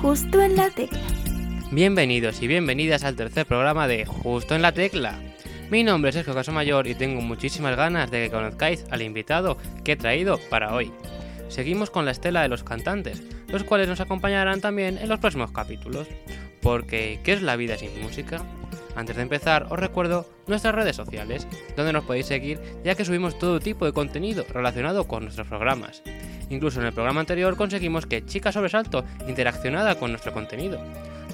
Justo en la Tecla. Bienvenidos y bienvenidas al tercer programa de Justo en la Tecla. Mi nombre es Sergio Casomayor y tengo muchísimas ganas de que conozcáis al invitado que he traído para hoy. Seguimos con la estela de los cantantes, los cuales nos acompañarán también en los próximos capítulos. Porque, ¿qué es la vida sin música? Antes de empezar, os recuerdo nuestras redes sociales, donde nos podéis seguir ya que subimos todo tipo de contenido relacionado con nuestros programas. Incluso en el programa anterior conseguimos que Chica Sobresalto interaccionara con nuestro contenido.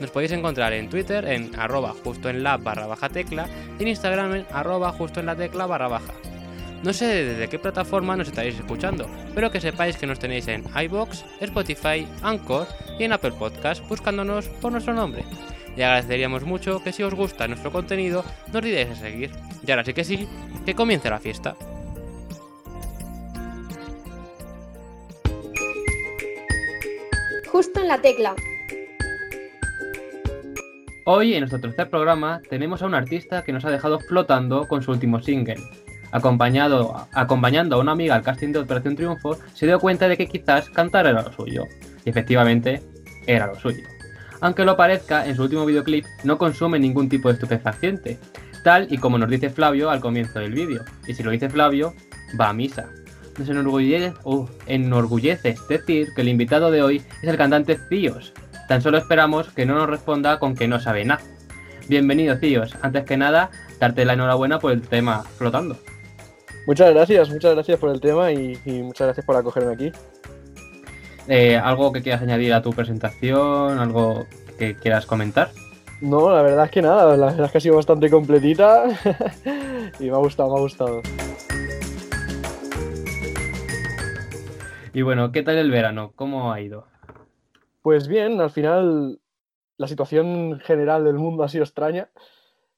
Nos podéis encontrar en Twitter en arroba justo en la barra baja tecla y en Instagram en arroba justo en barra baja. No sé desde qué plataforma nos estaréis escuchando, pero que sepáis que nos tenéis en iBox, Spotify, Anchor y en Apple Podcast buscándonos por nuestro nombre. Y agradeceríamos mucho que si os gusta nuestro contenido nos diréis a seguir. Y ahora sí que sí, que comience la fiesta. Justo en la tecla. Hoy en nuestro tercer programa tenemos a un artista que nos ha dejado flotando con su último single. Acompañado, acompañando a una amiga al casting de Operación Triunfo, se dio cuenta de que quizás cantar era lo suyo. Y efectivamente, era lo suyo. Aunque lo parezca, en su último videoclip no consume ningún tipo de estupefaciente, tal y como nos dice Flavio al comienzo del vídeo. Y si lo dice Flavio, va a misa. Nos enorgullece, uh, enorgullece decir que el invitado de hoy es el cantante Cíos. Tan solo esperamos que no nos responda con que no sabe nada. Bienvenido Cíos, antes que nada, darte la enhorabuena por el tema flotando. Muchas gracias, muchas gracias por el tema y muchas gracias por acogerme aquí. Eh, ¿Algo que quieras añadir a tu presentación? ¿Algo que quieras comentar? No, la verdad es que nada, la verdad es que ha sido bastante completita y me ha gustado, me ha gustado. Y bueno, ¿qué tal el verano? ¿Cómo ha ido? Pues bien, al final la situación general del mundo ha sido extraña,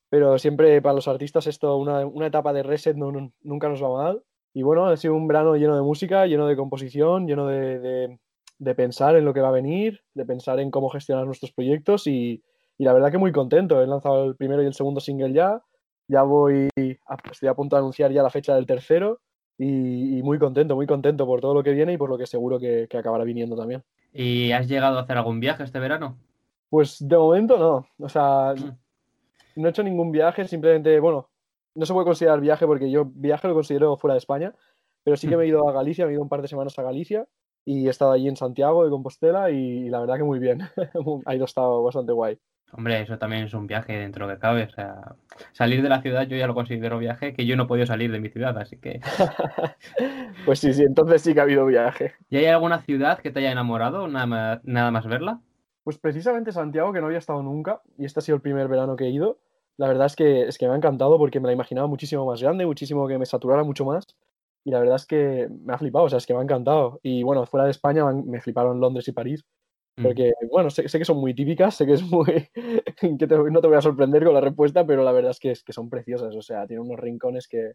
pero siempre para los artistas esto, una, una etapa de reset no, no- nunca nos va mal. Y bueno, ha sido un verano lleno de música, lleno de composición, lleno de, de- de pensar en lo que va a venir, de pensar en cómo gestionar nuestros proyectos y, y la verdad que muy contento. He lanzado el primero y el segundo single ya, ya voy, a- estoy a punto de anunciar ya la fecha del tercero y, y muy contento, muy contento por todo lo que viene y por lo que seguro que, que acabará viniendo también. ¿Y has llegado a hacer algún viaje este verano? Pues de momento no, o sea, Mm. no he hecho ningún viaje, simplemente, bueno, no se puede considerar viaje porque yo viaje lo considero fuera de España, pero sí que me he ido a Galicia, me he ido un par de semanas a Galicia y he estado allí en Santiago de Compostela y, la verdad que muy bien, ha ido estado bastante guay. Hombre, eso también es un viaje dentro que cabe. O sea, salir de la ciudad yo ya lo considero viaje, que yo no he podido salir de mi ciudad, así que... Pues sí, sí, entonces sí que ha habido viaje. ¿Y hay alguna ciudad que te haya enamorado nada más, nada más verla? Pues precisamente Santiago, que no había estado nunca, y este ha sido el primer verano que he ido, la verdad es que, es que me ha encantado porque me la imaginaba muchísimo más grande, muchísimo que me saturara mucho más, y la verdad es que me ha flipado, o sea, es que me ha encantado. Y bueno, fuera de España me, fliparon Londres y París, Mm. porque bueno, sé, sé que son muy típicas, sé que es muy... que te- no te voy a sorprender con la respuesta, pero la verdad es que, es que son preciosas, o sea, tienen unos rincones que...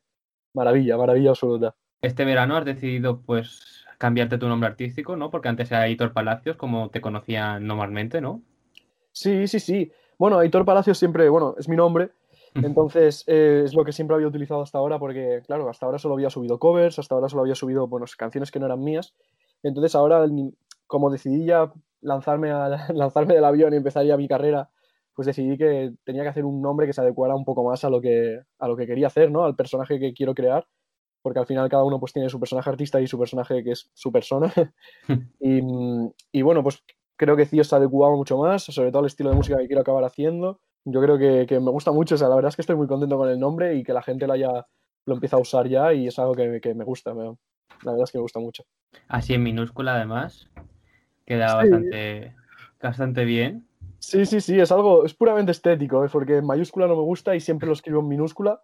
Maravilla, maravilla absoluta. Este verano has decidido, pues, cambiarte tu nombre artístico, ¿no? Porque antes era Hitor Palacios, como te conocían normalmente, ¿no? Sí, sí, sí. Bueno, Aitor Palacios siempre, bueno, es mi nombre, entonces eh, es lo que siempre había utilizado hasta ahora porque, claro, hasta ahora solo había subido covers, hasta ahora solo había subido, bueno, canciones que no eran mías. Entonces ahora, como decidí ya lanzarme, a, lanzarme del avión y empezar ya mi carrera, pues decidí que tenía que hacer un nombre que se adecuara un poco más a lo que, a lo que quería hacer, ¿no? Al personaje que quiero crear, porque al final cada uno pues tiene su personaje artista y su personaje que es su persona. y, y bueno, pues creo que Cío se adecuaba mucho más, sobre todo al estilo de música que quiero acabar haciendo. Yo creo que, que me gusta mucho, o sea, la verdad es que estoy muy contento con el nombre y que la gente lo haya, lo empieza a usar ya y es algo que, que me gusta, me- la verdad es que me gusta mucho. Así en minúscula, además. Queda Sí. bastante, bastante bien. Sí, sí, sí, es algo, es puramente estético, ¿eh? porque en mayúscula no me gusta y siempre lo escribo en minúscula.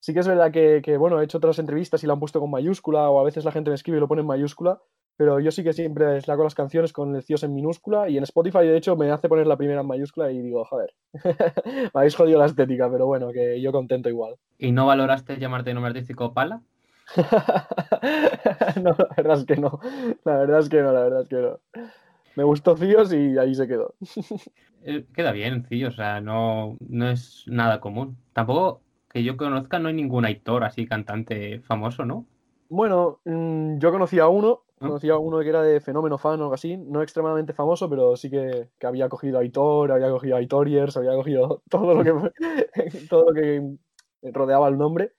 Sí que es verdad que, que, bueno, he hecho otras entrevistas y lo han puesto con mayúscula o a veces la gente me escribe y lo pone en mayúscula, pero yo sí que siempre saco las canciones con el CIOS en minúscula y en Spotify de hecho me hace poner la primera en mayúscula y digo, joder, me habéis jodido la estética, pero bueno, que yo contento igual. ¿Y no valoraste llamarte nombre artístico Pala? no, la verdad es que no, la verdad es que no, la verdad es que no. Me gustó CIOS y ahí se quedó. Eh, queda bien, sí, o sea, no, no es nada común. Tampoco que yo conozca, no hay ningún actor así, cantante famoso, ¿no? Bueno, mm, yo conocí a uno, Conocía a uno que era de Fenómeno Fan o algo así, no extremadamente famoso, pero sí que, que había cogido a Aitor, había cogido a Aitoriers, había cogido todo lo que, todo lo que rodeaba el nombre.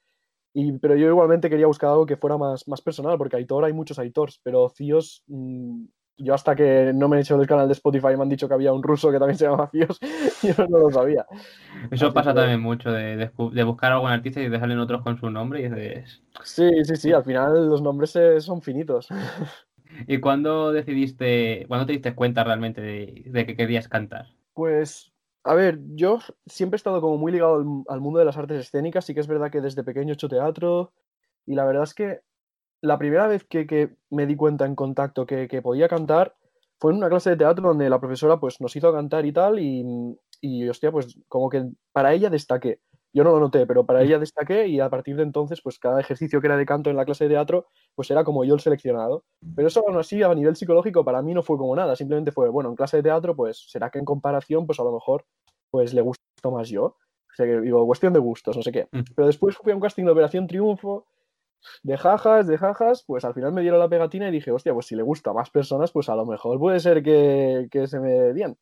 Y, pero yo igualmente quería buscar algo que fuera más, más personal, porque Aitor hay muchos Aitors, pero Cios, mmm, yo hasta que no me he hecho el canal de Spotify y me han dicho que había un ruso que también se llama Cios, yo no lo sabía. Eso Así pasa que... también mucho, de, de, de, buscar a algún artista y dejarle en otros con su nombre y es de... Sí, sí, sí, al final los nombres son finitos. ¿Y cuándo decidiste, cuándo te diste cuenta realmente de, de, que querías cantar? Pues, a ver, yo siempre he estado como muy ligado al, al, mundo de las artes escénicas, sí que es verdad que desde pequeño he hecho teatro y la verdad es que la primera vez que, que me di cuenta en contacto que, que, podía cantar fue en una clase de teatro donde la profesora pues nos hizo cantar y tal y, y hostia, pues como que para ella destaqué. Yo no lo noté, pero para ella destaqué y a partir de entonces, pues cada ejercicio que era de canto en la clase de teatro, pues era como yo el seleccionado. Pero eso aún así, a nivel psicológico, para mí no fue como nada. Simplemente fue, bueno, en clase de teatro, pues será que en comparación, pues a lo mejor, pues le gustó más yo. O sea, que digo, cuestión de gustos, no sé qué. Pero después fui a un casting de Operación Triunfo, de jajas, de jajas, pues al final me dieron la pegatina y dije, hostia, pues si le gusta a más personas, pues a lo mejor puede ser que, que se me dé bien.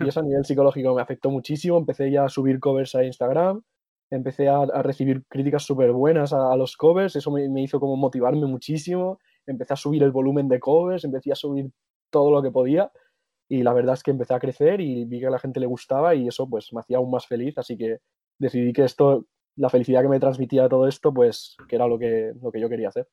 Y eso a nivel psicológico me afectó muchísimo. Empecé ya a subir covers a Instagram empecé a, a recibir críticas súper buenas a, a, los covers, eso me, me, hizo como motivarme muchísimo, empecé a subir el volumen de covers, empecé a subir todo lo que podía y la verdad es que empecé a crecer y vi que a la gente le gustaba y eso pues me hacía aún más feliz, así que decidí que esto, la felicidad que me transmitía todo esto, pues que era lo que, lo que yo quería hacer.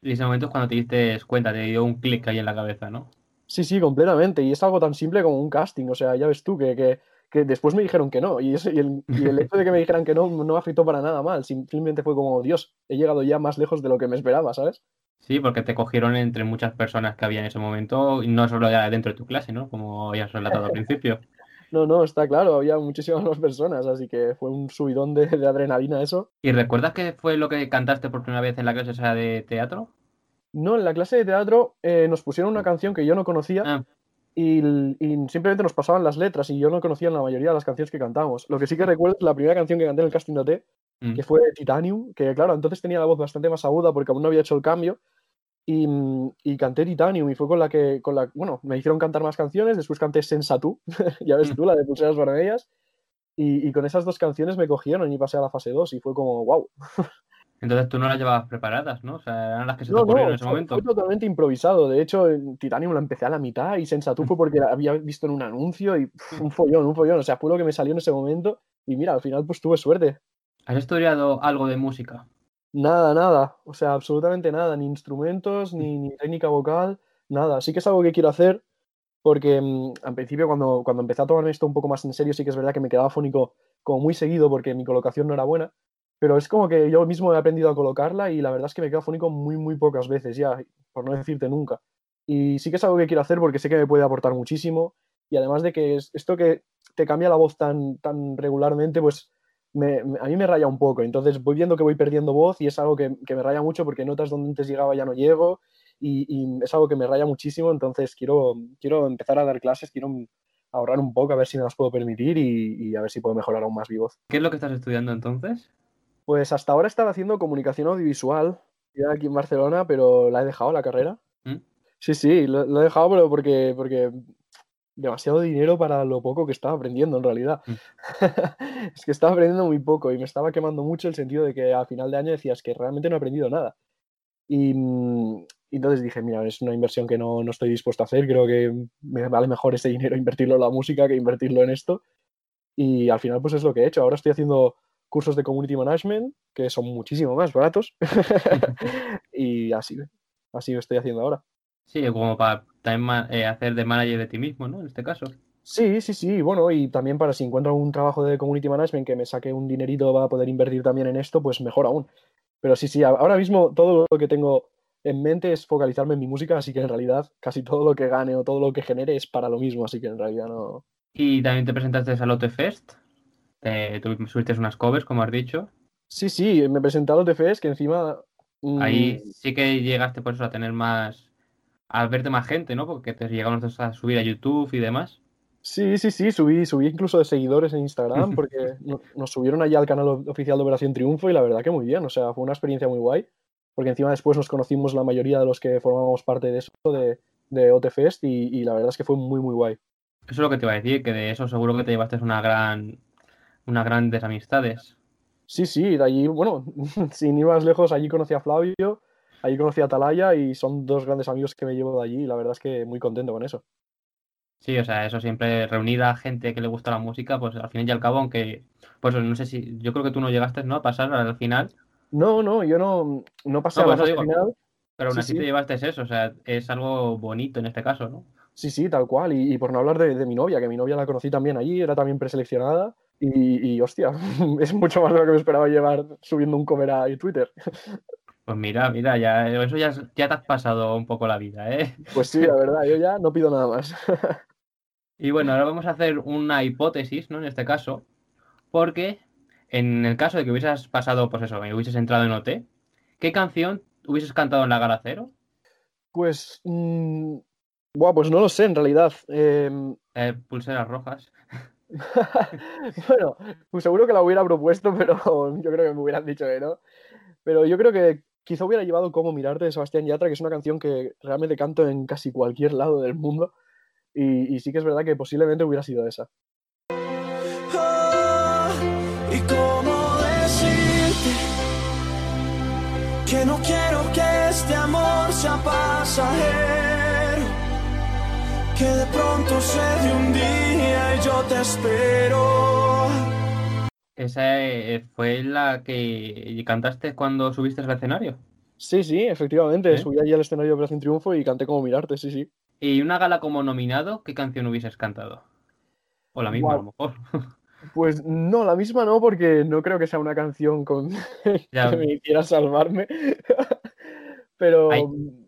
Y ese momento es cuando te diste cuenta, te dio un clic ahí en la cabeza, ¿no? Sí, sí, completamente. Y es algo tan simple como un casting. O sea, ya ves tú que, que que después me dijeron que no. Y, ese, y, el, y, el, hecho de que me dijeran que no no me afectó para nada mal. Simplemente fue como, Dios, he llegado ya más lejos de lo que me esperaba, ¿sabes? Sí, porque te cogieron entre muchas personas que había en ese momento, y no solo ya dentro de tu clase, ¿no? Como habías relatado al principio. No, no, está claro, había muchísimas más personas, así que fue un subidón de, de adrenalina eso. ¿Y recuerdas qué fue lo que cantaste por primera vez en la clase esa de teatro? No, en la clase de teatro eh, nos pusieron una canción que yo no conocía. Ah. Y, y, simplemente nos pasaban las letras y yo no conocía la mayoría de las canciones que cantamos. Lo que sí que recuerdo es la primera canción que canté en el casting de mm. que fue Titanium, que claro, entonces tenía la voz bastante más aguda porque aún no había hecho el cambio. Y, y, canté Titanium y fue con la que, con la, bueno, me hicieron cantar más canciones, después canté Sensatú, ya ves tú, la de Pulseras Vermellas, y, y, con esas dos canciones me cogieron y pasé a la fase 2 y fue como, wow. Entonces tú no las llevabas preparadas, ¿no? O sea, eran las que se te ocurrieron no, en ese momento. Fue totalmente improvisado. De hecho, Titanium la empecé a la mitad y Sensatú fue porque la había visto en un anuncio y pff, un follón, un follón. O sea, fue lo que me salió en ese momento y mira, al final pues tuve suerte. ¿Has estudiado algo de música? Nada, nada. O sea, absolutamente nada. Ni instrumentos, ni, ni técnica vocal, nada. Sí que es algo que quiero hacer porque mmm, al principio cuando, cuando empecé a tomarme esto un poco más en serio sí que es verdad que me quedaba fónico como muy seguido porque mi colocación no era buena pero es como que yo mismo he aprendido a colocarla y la verdad es que me quedo fónico muy, muy pocas veces ya, por no decirte nunca. Y sí que es algo que quiero hacer porque sé que me puede aportar muchísimo y además de que es, esto que te cambia la voz tan, tan regularmente, pues me, a mí me raya un poco. Entonces voy viendo que voy perdiendo voz y es algo que, que me raya mucho porque notas donde antes llegaba ya no llego y, y, es algo que me raya muchísimo. Entonces quiero, quiero empezar a dar clases, quiero ahorrar un poco a ver si me las puedo permitir y, y a ver si puedo mejorar aún más mi voz. ¿Qué es lo que estás estudiando entonces? Pues hasta ahora estaba haciendo comunicación audiovisual, ya aquí en Barcelona, pero la he dejado la carrera. ¿Mm? Sí, sí, lo, lo, he dejado, pero porque, porque demasiado dinero para lo poco que estaba aprendiendo en realidad. ¿Mm? es que estaba aprendiendo muy poco y me estaba quemando mucho el sentido de que a final de año decías que realmente no he aprendido nada. Y, y entonces dije, mira, es una inversión que no, no, estoy dispuesto a hacer, creo que me vale mejor ese dinero invertirlo en la música que invertirlo en esto. Y al final pues es lo que he hecho. Ahora estoy haciendo cursos de community management que son muchísimo más baratos y así, así lo estoy haciendo ahora. Sí, como para también eh, hacer de manager de ti mismo, ¿no? En este caso. Sí, sí, sí, bueno, y también para si encuentro un trabajo de community management que me saque un dinerito para poder invertir también en esto, pues mejor aún. Pero sí, sí, ahora mismo todo lo que tengo en mente es focalizarme en mi música, así que en realidad casi todo lo que gane o todo lo que genere es para lo mismo, así que en realidad no. ¿Y también te presentaste al Fest? Eh, tú subiste unas covers, como has dicho. Sí, sí, me presenté a los TFS que encima. Mmm... Ahí sí que llegaste por eso a tener más. A verte más gente, ¿no? Porque te llegaron a subir a YouTube y demás. Sí, sí, sí, subí, subí incluso de seguidores en Instagram porque nos subieron allá al canal oficial de Operación Triunfo y la verdad que muy bien, o sea, fue una experiencia muy guay. porque encima después nos conocimos la mayoría de los que formábamos parte de eso, de, de OTFest, y, y la verdad es que fue muy, muy guay. Eso es lo que te iba a decir, que de eso seguro que te llevaste una gran, unas grandes amistades. Sí, sí, de allí, bueno, sin ir más lejos, allí conocí a Flavio, allí conocí a Talaya y son dos grandes amigos que me llevo de allí y la verdad es que muy contento con eso. Sí, o sea, eso siempre reunir a gente que le gusta la música, pues al fin y al cabo, aunque, pues no sé si, yo creo que tú no llegaste, ¿no? A pasar al final. No, no, yo no, no pasé al final. Pero aún así te llevaste eso, o sea, es algo bonito en este caso, ¿no? Sí, sí, tal cual. Y, por no hablar de, mi novia, que mi novia la conocí también allí, era también preseleccionada. Y, hostia, es mucho más de lo que me esperaba llevar subiendo un cover a Twitter. Pues mira, mira, ya, eso ya, ya te has pasado un poco la vida, ¿eh? Pues sí, la verdad, yo ya no pido nada más. Y bueno, ahora vamos a hacer una hipótesis, ¿no? En este caso, porque en el caso de que hubieses pasado, pues eso, que hubieses entrado en OT, ¿qué canción hubieses cantado en la gala cero? Pues. Mmm, pues no lo sé, en realidad. Em, eh, pulseras rojas. bueno, pues seguro que la hubiera propuesto, pero yo creo que me hubieran dicho que no. Pero yo creo que quizá hubiera llevado Cómo mirarte de Sebastián Yatra, que es una canción que realmente canto en casi cualquier lado del mundo. Y, sí que es verdad que posiblemente hubiera sido esa. ¿Y cómo decirte que no quiero que este amor sea pasajero? Que de pronto se de un día y yo te espero. ¿Esa eh, fue la que cantaste cuando subiste al escenario? Sí, sí, efectivamente. Subí allí al escenario de Operación Triunfo y canté como mirarte, sí, sí. ¿Y una gala como nominado, qué canción hubieses cantado? O la misma, a lo mejor. Pues no, la misma no, porque no creo que sea una canción con que me hiciera salvarme. Pero.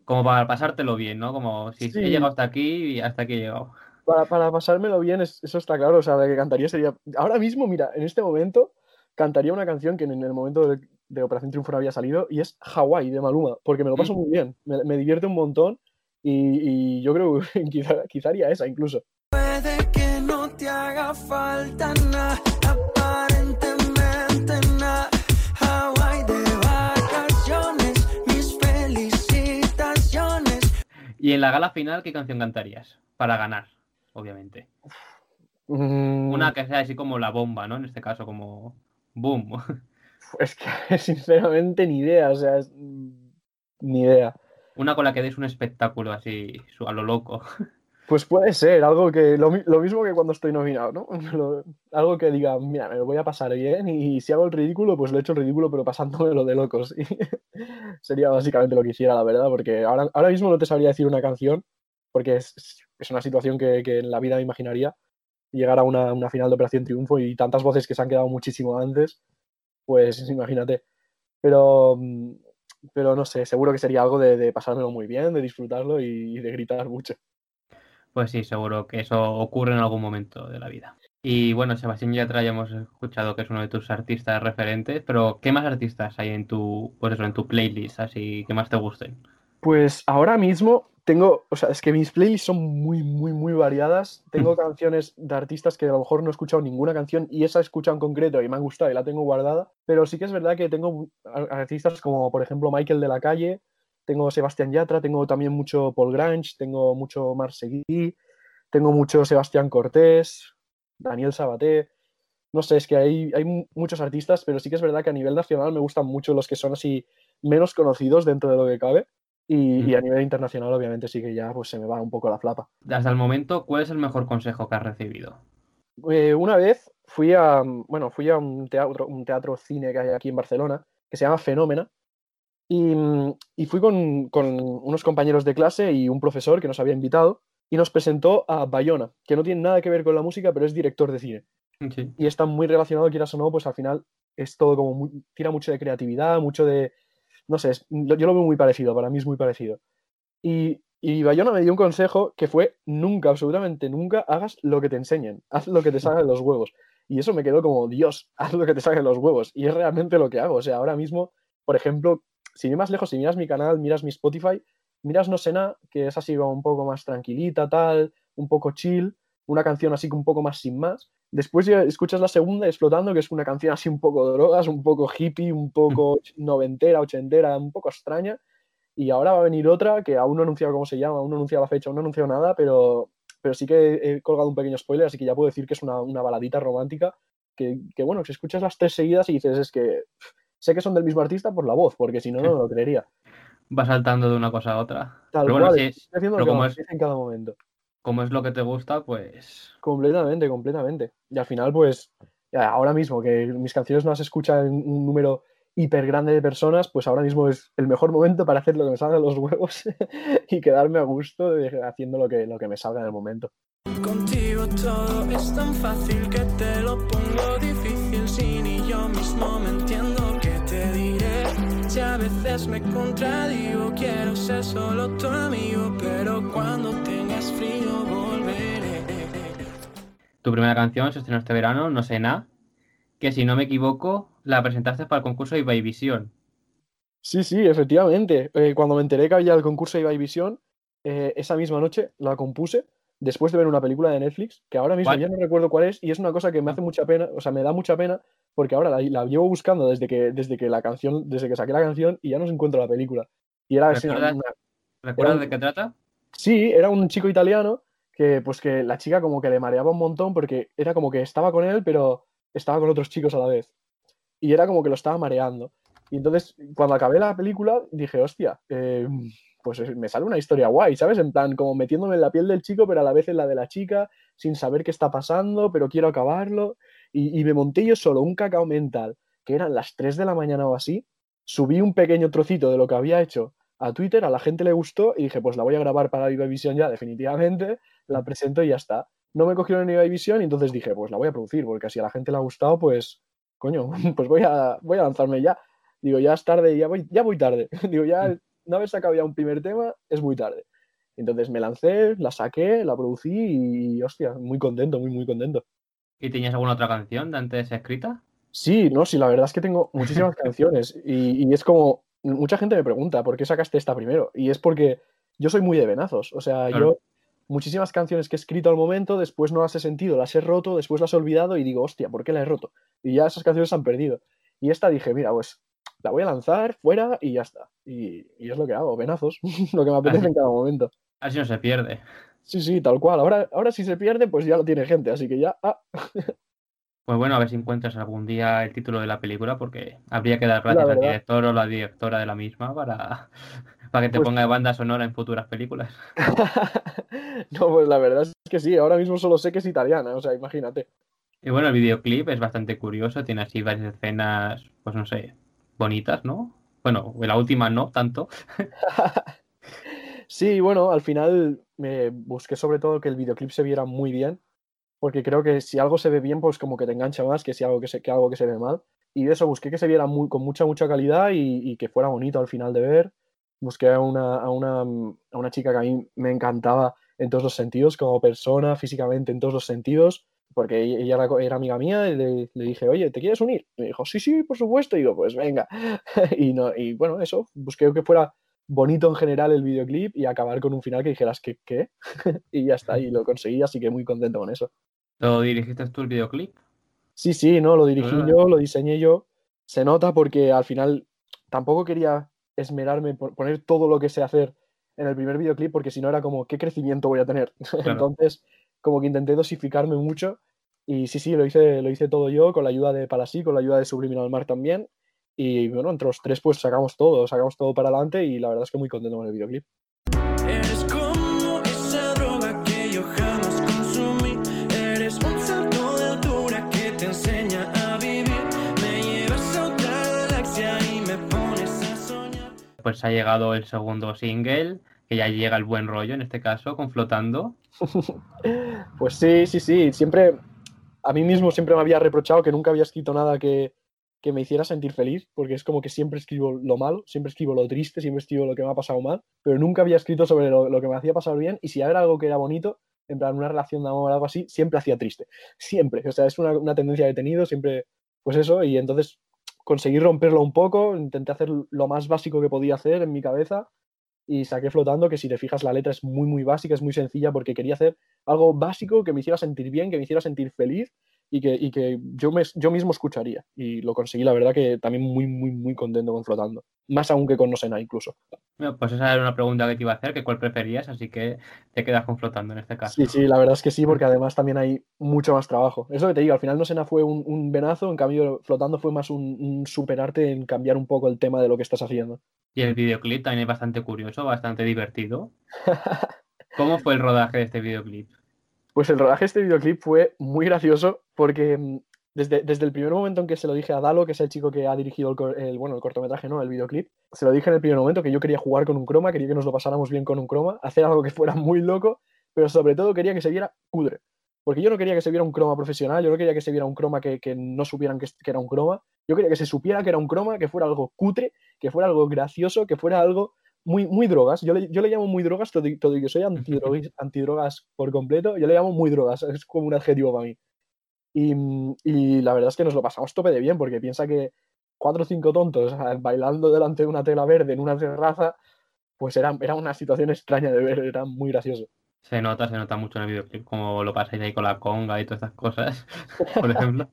como para pasártelo bien, ¿no? Como si he llegado hasta aquí y hasta aquí he llegado. Para, para pasármelo bien, eso está claro. O sea, de que cantaría sería. Ahora mismo, mira, en este momento cantaría una canción que en el momento de, Operación Triunfo no había salido y es Hawaii de Maluma, porque me lo paso mm. muy bien. me divierte un montón y, yo creo que quizá, haría esa incluso. Puede que no te haga falta nada, aparentemente nada. Hawaii de vacaciones, mis felicitaciones. Y en la gala final, ¿qué canción cantarías? Para ganar, obviamente. Mm. Una que sea así como la bomba, ¿no? En este caso, como boom. Es que sinceramente ni idea, o sea, ni idea. Una con la que des un espectáculo así a lo loco. Pues puede ser, algo que. Lo, mismo que cuando estoy nominado, ¿no? algo que diga, mira, me lo voy a pasar bien y si hago el ridículo, pues lo he hecho el ridículo, pero pasándome lo de locos. sería básicamente lo que hiciera, la verdad, porque ahora, ahora mismo no te sabría decir una canción, porque es, es una situación que, que, en la vida me imaginaría. Llegar a una, una final de Operación Triunfo y tantas voces que se han quedado muchísimo antes, pues imagínate. Pero mm, pero no sé, seguro que sería algo de, pasármelo muy bien, de disfrutarlo y, de gritar mucho. Pues sí, seguro que eso ocurre en algún momento de la vida. Y bueno, Sebastián Yatra ya hemos escuchado que es uno de tus artistas referentes, pero ¿qué más artistas hay en tu, pues eso, en tu playlist, así que más te gusten? Pues ahora mismo tengo, o sea, es que mis playlists son muy, muy, muy variadas. Tengo canciones de artistas que a lo mejor no he escuchado ninguna canción y esa he escuchado en concreto y me ha gustado y la tengo guardada. Pero sí que es verdad que tengo artistas como, por ejemplo, Michael de la Calle, tengo Sebastián Yatra, tengo también mucho Paul Grange, tengo mucho Marseguí, tengo mucho Sebastián Cortés, Daniel Sabaté. No sé, es que hay, hay muchos artistas, pero sí que es verdad que a nivel nacional me gustan mucho los que son así menos conocidos dentro de lo que cabe. Y, a nivel internacional, obviamente, sí que ya pues, se me va un poco la flapa. Hasta el momento, ¿cuál es el mejor consejo que has recibido? Eh, una vez fui a, bueno, fui a un teatro, un teatro cine que hay aquí en Barcelona, que se llama Fenómena, y, y fui con, con, unos compañeros de clase y un profesor que nos había invitado, y nos presentó a Bayona, que no tiene nada que ver con la música, pero es director de cine. Y está muy relacionado, quieras o no, pues al final es todo como, tira mucho de creatividad, mucho de, no sé, yo lo veo muy parecido, para mí es muy parecido. Y, y Bayona me dio un consejo que fue nunca, absolutamente nunca, hagas lo que te enseñen, haz lo que te salga de los huevos. Y eso me quedó como, Dios, haz lo que te salga de los huevos. Y es realmente lo que hago. O sea, ahora mismo, por ejemplo, si ir más lejos, si miras mi canal, miras mi Spotify, miras No Sena, que es así un poco más tranquilita, tal, un poco chill, una canción así que un poco más sin más, Después ya escuchas la segunda, Explotando, que es una canción así un poco drogas, un poco hippie, un poco noventera, ochentera, un poco extraña. Y ahora va a venir otra que aún no he anunciado cómo se llama, aún no he anunciado la fecha, aún no he anunciado nada, pero, pero sí que he colgado un pequeño spoiler, así que ya puedo decir que es una, una baladita romántica que, que, bueno, si escuchas las tres seguidas y dices, es que sé que son del mismo artista por la voz, porque si no, no lo creería. Va saltando de una cosa a otra. Tal pero cual, sí, haciendo lo que como es- en cada momento. Como es lo que te gusta, pues Completamente, completamente. Y al final, pues, ahora mismo que mis canciones no las escuchan un número hiper grande de personas, pues ahora mismo es el mejor momento para hacer lo que me salga de los huevos y quedarme a gusto de- haciendo lo que, lo que me salga en el momento. Contigo todo es tan fácil que te lo pongo difícil si ni yo mismo me entiendo qué te diré. Si a veces me contradigo, quiero ser solo tu amigo, pero cuando tengas frío volveré. tu primera canción se estrenó este verano, No sé nada, que si no me equivoco, la presentaste para el concurso de Ibaivisión. Sí, sí, efectivamente. Eh, cuando me enteré que había el concurso de Ibaivisión, eh, esa misma noche la compuse después de ver una película de Netflix, que ahora mismo ¿Cuál? ya no recuerdo cuál es, y es una cosa que me hace mucha pena, o sea, me da mucha pena, porque ahora la, la llevo buscando desde que, desde que la canción, desde que saqué la canción y ya no se encuentro la película. Y era una- ¿Recuerdas? una- ¿Recuerdas un- de qué trata? Sí, era un chico italiano que pues que la chica como que le mareaba un montón porque era como que estaba con él, pero estaba con otros chicos a la vez. Y era como que lo estaba mareando. Y entonces, cuando acabé la película, dije, hostia, eh, pues eh, me sale una historia guay, ¿sabes? En plan, como metiéndome en la piel del chico, pero a la vez en la de la chica, sin saber qué está pasando, pero quiero acabarlo. Y, y me monté yo solo un cacao mental, que eran las 3 de la mañana o así. Subí un pequeño trocito de lo que había hecho a Twitter, a la gente le gustó y dije, pues la voy a grabar para Vision ya, definitivamente, la presento y ya está. No me cogieron en Vision y entonces dije, pues la voy a producir, porque si a la gente le ha gustado, pues, coño, pues voy a, voy a lanzarme ya. Digo, ya es tarde, ya voy, ya voy tarde. Digo, ya no haber sacado ya un primer tema es muy tarde. Entonces me lancé, la saqué, la producí y, hostia, muy contento, muy, muy contento. ¿Y tenías alguna otra canción de antes escrita? Sí, no, sí, la verdad es que tengo muchísimas canciones y, y es como, mucha gente me pregunta, ¿por qué sacaste esta primero? Y es porque yo soy muy de venazos, o sea, Claro. yo muchísimas canciones que he escrito al momento, después no las he sentido, las he roto, después las he olvidado y digo, hostia, ¿por qué la he roto? Y ya esas canciones se han perdido. Y esta dije, mira, pues la voy a lanzar fuera y ya está. Y, y es lo que hago, venazos, lo que me apetece en cada momento. Así no se pierde. Sí, sí, tal cual. Ahora, ahora si se pierde, pues ya lo tiene gente, así que ya, ah, Pues bueno, a ver si encuentras algún día el título de la película, porque habría que dar gracias al director o la directora de la misma para, para que te Pues- ponga de banda sonora en futuras películas. no, pues la verdad es que sí, ahora mismo solo sé que es italiana, o sea, imagínate. Y bueno, el videoclip es bastante curioso, tiene así varias escenas, pues no sé, bonitas, ¿no? Bueno, la última no tanto. Sí, bueno, al final me busqué sobre todo que el videoclip se viera muy bien, porque creo que si algo se ve bien, pues como que te engancha más que si algo que se, que algo que se ve mal. Y eso busqué que se viera muy, con mucha, mucha calidad y, y que fuera bonito al final de ver. Busqué a una, a, una, a una chica que a mí me encantaba en todos los sentidos, como persona, físicamente, en todos los sentidos, porque ella era, era amiga mía y le, le dije, oye, ¿te quieres unir? Y me dijo, sí, sí, por supuesto. Y digo, pues venga. y, no, y bueno, eso, busqué que fuera bonito en general el videoclip y acabar con un final que dijeras que qué y ya está y lo conseguí así que muy contento con eso ¿Lo dirigiste tú el videoclip? sí sí no lo dirigí Ah. yo lo diseñé yo. Se nota porque al final tampoco quería esmerarme por poner todo lo que sé hacer en el primer videoclip porque si no era como qué crecimiento voy a tener entonces como que intenté dosificarme mucho y sí sí lo hice lo hice todo yo con la ayuda de Palasí con la ayuda de Subliminal Mark también. Y bueno entre los tres pues sacamos todo sacamos todo para adelante y la verdad es que muy contento con el videoclip Pues ha llegado el segundo single, que ya llega el buen rollo en este caso, con Flotando. Pues sí, sí, sí. Siempre, a mí mismo siempre me había reprochado que nunca había escrito nada que, que me hiciera sentir feliz, porque es como que siempre escribo lo malo, siempre escribo lo triste, siempre escribo lo que me ha pasado mal, pero nunca había escrito sobre lo, que me hacía pasar bien y si era algo que era bonito, en plan una relación de amor o algo así, siempre hacía triste. Siempre. O sea, es una, una tendencia que he tenido, siempre, pues eso, y entonces conseguí romperlo un poco, intenté hacer lo más básico que podía hacer en mi cabeza y saqué flotando, que si te fijas la letra es muy, muy básica, es muy sencilla porque quería hacer algo básico que me hiciera sentir bien, que me hiciera sentir feliz y que, y que yo, me, yo mismo escucharía. Y lo conseguí, la verdad que también muy, muy, muy contento con Flotando. Más aún que con No Sena incluso. pues esa era una pregunta que te iba a hacer, que cuál preferías, así que te quedas con Flotando en este caso. Sí, sí, la verdad es que sí, porque además también hay mucho más trabajo. Eso que te digo, al final No Sena fue un, un venazo, en cambio Flotando fue más un, un superarte en cambiar un poco el tema de lo que estás haciendo. Y el videoclip también es bastante curioso, bastante divertido. ¿Cómo fue el rodaje de este videoclip? Pues el rodaje de este videoclip fue muy gracioso porque mm, desde, desde, el primer momento en que se lo dije a Dalo, que es el chico que ha dirigido el, bueno, el cortometraje, no, el videoclip, se lo dije en el primer momento que yo quería jugar con un croma, quería que nos lo pasáramos bien con un croma, hacer algo que fuera muy loco, pero sobre todo quería que se viera cutre. Porque yo no quería que se viera un croma profesional, yo no quería que se viera un croma que, que no supieran que, que, era un croma, yo quería que se supiera que era un croma, que fuera algo cutre, que fuera algo gracioso, que fuera algo muy, muy drogas. Yo le, yo le llamo muy drogas, todo, todo yo soy antidrogas, antidrogas por completo. Yo le llamo muy drogas, es como un adjetivo para mí. Y, y, la verdad es que nos lo pasamos tope de bien, porque piensa que cuatro o cinco tontos bailando delante de una tela verde en una terraza, pues era, era una situación extraña de ver, era muy gracioso. Se nota, se nota mucho en el videoclip, como lo pasáis ahí con la conga y todas estas cosas, por ejemplo.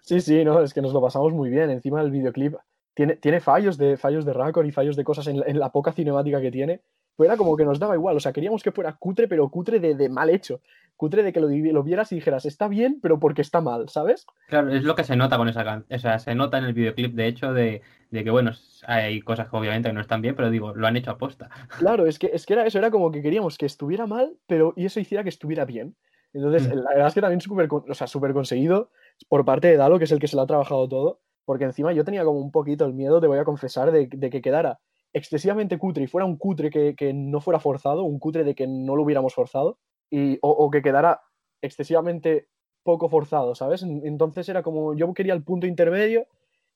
sí, sí, no, es que nos lo pasamos muy bien. Encima del videoclip tiene, tiene fallos de fallos de récord y fallos de cosas en la, en la, poca cinemática que tiene. Pero era como que nos daba igual, o sea, queríamos que fuera cutre, pero cutre de, de mal hecho. Cutre de que lo, lo, vieras y dijeras, está bien, pero porque está mal, ¿sabes? Claro, es lo que se nota con esa canción. O sea, se nota en el videoclip, de hecho, de, de, que, bueno, hay cosas que obviamente no están bien, pero digo, lo han hecho a posta. Claro, es que, es que era eso, era como que queríamos que estuviera mal, pero y eso hiciera que estuviera bien. Entonces, mm. la verdad es que también súper o sea, super conseguido por parte de Dalo, que es el que se lo ha trabajado todo porque encima yo tenía como un poquito el miedo, te voy a confesar, de, que quedara excesivamente cutre y fuera un cutre que, que, no fuera forzado, un cutre de que no lo hubiéramos forzado, y, o, o, que quedara excesivamente poco forzado, ¿sabes? Entonces era como, yo quería el punto intermedio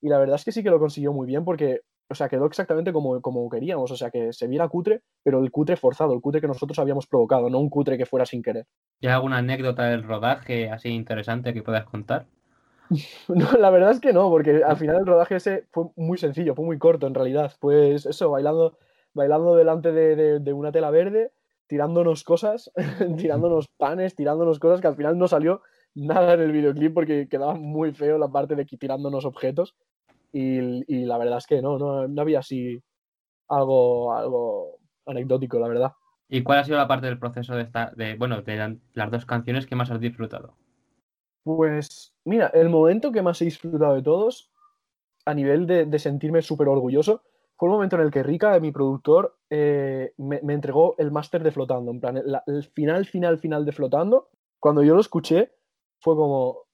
y la verdad es que sí que lo consiguió muy bien porque, o sea, quedó exactamente como, como queríamos, o sea, que se viera cutre, pero el cutre forzado, el cutre que nosotros habíamos provocado, no un cutre que fuera sin querer. ¿Y alguna anécdota del rodaje así interesante que puedas contar? No, la verdad es que no, porque al final el rodaje ese fue muy sencillo, fue muy corto en realidad. Pues eso, bailando, bailando delante de, una tela verde, tirándonos cosas, tirándonos panes, tirándonos cosas que al final no salió nada en el videoclip porque quedaba muy feo la parte de que tirándonos objetos. Y, y la verdad es que no, no, no, había así algo, algo anecdótico, la verdad. ¿Y cuál ha sido la parte del proceso de, esta, de, bueno, de las dos canciones que más has disfrutado? Pues mira, el momento que más he disfrutado de todos, a nivel de, sentirme súper orgulloso, fue el momento en el que Rika, mi productor, eh, me, entregó el máster de Flotando. En plan, la, el final, final, final de Flotando. Cuando yo lo escuché, fue como,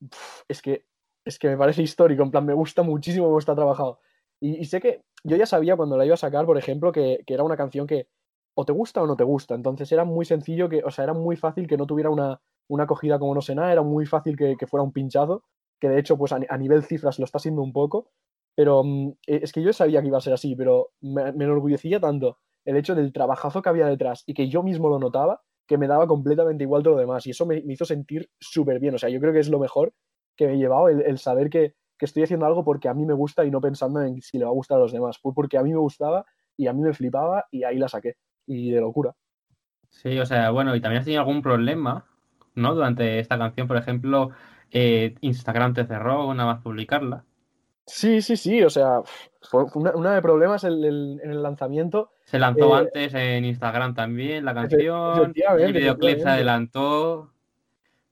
es que, es que me parece histórico. En plan, me gusta muchísimo cómo está trabajado. Y, y, sé que yo ya sabía cuando la iba a sacar, por ejemplo, que, que, era una canción que o te gusta o no te gusta. Entonces era muy sencillo, que, o sea, era muy fácil que no tuviera una, una acogida como no sé nada, era muy fácil que, que fuera un pinchazo, que de hecho, pues a, nivel cifras lo está siendo un poco, pero um, es que yo sabía que iba a ser así, pero me, me, enorgullecía tanto el hecho del trabajazo que había detrás y que yo mismo lo notaba, que me daba completamente igual todo lo demás, y eso me, hizo sentir súper bien, o sea, yo creo que es lo mejor que me he llevado, el, saber que, que, estoy haciendo algo porque a mí me gusta y no pensando en si le va a gustar a los demás, porque a mí me gustaba y a mí me flipaba y ahí la saqué, y de locura. Sí, o sea, bueno, y también has tenido algún problema ¿no? Durante esta canción, por ejemplo, eh, Instagram te cerró nada más publicarla. Sí, sí, sí, o sea, fue una, una de problemas en el, en el, lanzamiento. Se lanzó eh, antes en Instagram también la canción, el videoclip se adelantó.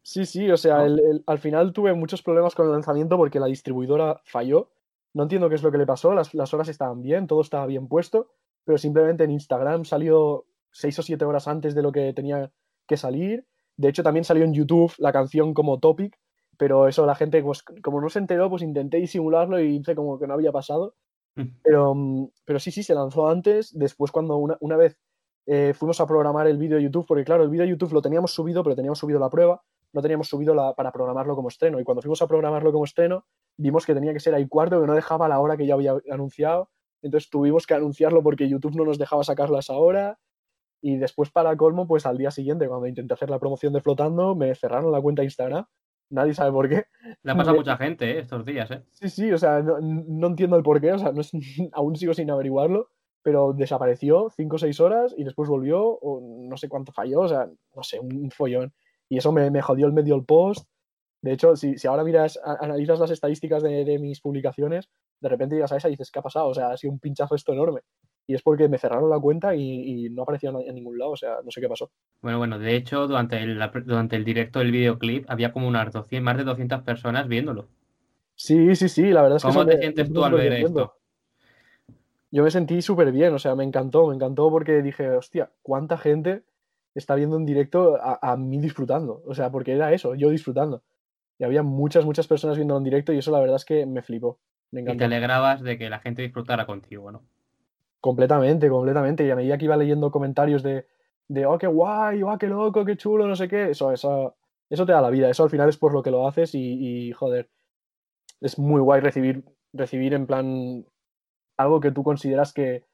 Sí, sí, o sea, el, al final tuve muchos problemas con el lanzamiento porque la distribuidora falló. No entiendo qué es lo que le pasó, las, las horas estaban bien, todo estaba bien puesto, pero simplemente en Instagram salió seis o siete horas antes de lo que tenía que salir de hecho, también salió en YouTube la canción como topic, pero eso la gente, pues, como no se enteró, pues intenté disimularlo y hice como que no había pasado. Mm. Pero, pero sí, sí, se lanzó antes. Después, cuando una, una vez eh, fuimos a programar el vídeo de YouTube, porque claro, el vídeo de YouTube lo teníamos subido, pero teníamos subido la prueba, no teníamos subido la, para programarlo como estreno. Y cuando fuimos a programarlo como estreno, vimos que tenía que ser ahí cuarto, que no dejaba la hora que ya había anunciado. Entonces tuvimos que anunciarlo porque YouTube no nos dejaba sacarlo a esa hora. Y después, para colmo, pues al día siguiente, cuando intenté hacer la promoción de Flotando, me cerraron la cuenta Instagram. Nadie sabe por qué. Le ha pasado a mucha gente ¿eh? estos días, ¿eh? Sí, sí, o sea, no, no entiendo el por qué, o sea, no es, aún sigo sin averiguarlo, pero desapareció cinco o seis horas y después volvió, o no sé cuánto falló, o sea, no sé, un follón. Y eso me, me jodió el medio el post De hecho, si, si ahora miras, analizas las estadísticas de, de mis publicaciones, de repente llegas a esa y dices, ¿qué ha pasado? O sea, ha sido un pinchazo esto enorme. Y es porque me cerraron la cuenta y, y no aparecía en ningún lado, o sea, no sé qué pasó. Bueno, bueno, de hecho, durante el, durante el directo del videoclip había como unas 200, más de 200 personas viéndolo. Sí, sí, sí, la verdad es que ¿Cómo te me- sientes tú al ver esto? Yo me sentí súper bien, o sea, me encantó, me encantó porque dije, hostia, ¿cuánta gente está viendo en directo a, a mí disfrutando? O sea, porque era eso, yo disfrutando. Y había muchas, muchas personas viendo en directo y eso la verdad es que me flipó. Me Y te encantó. alegrabas de que la gente disfrutara contigo, ¿no? Completamente, completamente. Y a medida que iba leyendo comentarios de, de oh, qué guay, oh, qué loco, qué chulo, no sé qué, eso, eso, eso te da la vida. Eso al final es por lo que lo haces y, y, joder, es muy guay recibir, recibir en plan algo que tú consideras que,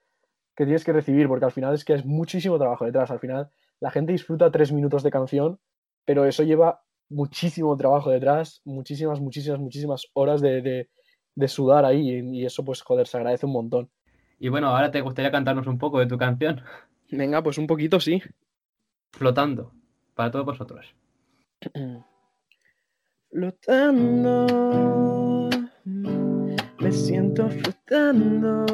que tienes que recibir, porque al final es que es muchísimo trabajo detrás. Al final la gente disfruta tres minutos de canción, pero eso lleva muchísimo trabajo detrás, muchísimas, muchísimas, muchísimas horas de, de, de sudar ahí y, y eso pues joder, se agradece un montón. Y bueno, ahora te gustaría cantarnos un poco de tu canción, Venga, pues un poquito sí. Flotando, para todos vosotros. Flotando, me siento flotando.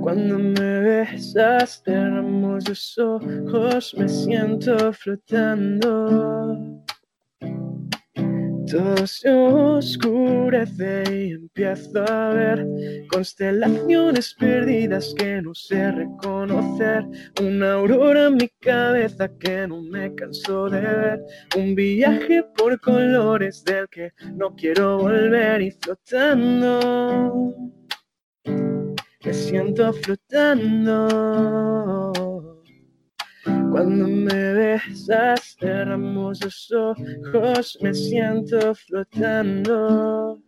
Cuando me besas, cerramos los ojos, me siento flotando. Todo se oscurece y empiezo a ver constelaciones perdidas que no sé reconocer. Una aurora en mi cabeza que no me canso de ver. Un viaje por colores del que no quiero volver y flotando. Me siento flotando. Cuando me besas, cerramos los ojos, me siento flotando.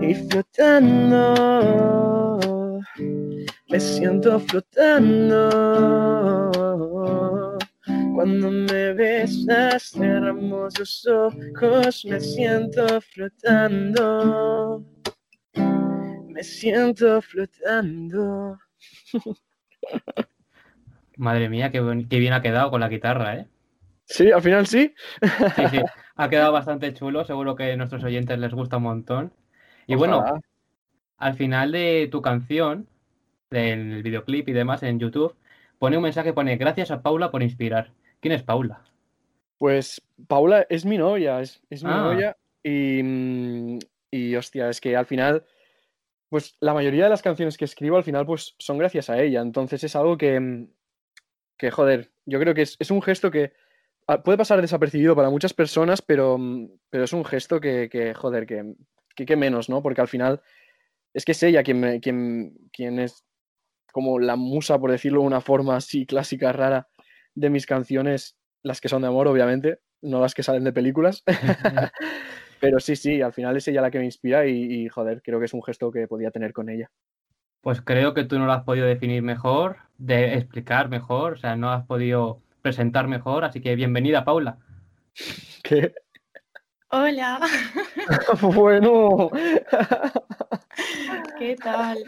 Y flotando, me siento flotando. Cuando me besas, cerramos los ojos, me siento flotando. Me siento flotando. Madre mía, qué, bien ha quedado con la guitarra, ¿eh? Sí, al final sí. Sí, sí, ha quedado bastante chulo, seguro que a nuestros oyentes les gusta un montón. Y bueno, al final de tu canción, del videoclip y demás en YouTube, pone un mensaje, pone gracias a Paula por inspirar. ¿Quién es Paula? Pues Paula es mi novia, es, es mi Ah. novia y, mm, y hostia, es que al final, pues la mayoría de las canciones que escribo al final pues son gracias a ella, entonces es algo que, mm, que joder, yo creo que es, es un gesto que ah, puede pasar desapercibido para muchas personas, pero, mm, pero es un gesto que, que, joder, que, que, que menos, ¿no? Porque al final es que es ella quien, me- quien, quien es como la musa, por decirlo de una forma así clásica, rara, de mis canciones, las que son de amor, obviamente, no las que salen de películas. Pero sí, sí, al final es ella la que me inspira y, y, joder, creo que es un gesto que podía tener con ella. Pues creo que tú no lo has podido definir mejor, de explicar mejor, o sea, no has podido presentar mejor, así que bienvenida, Paula. ¿Qué? Hola, bueno. ¿qué tal?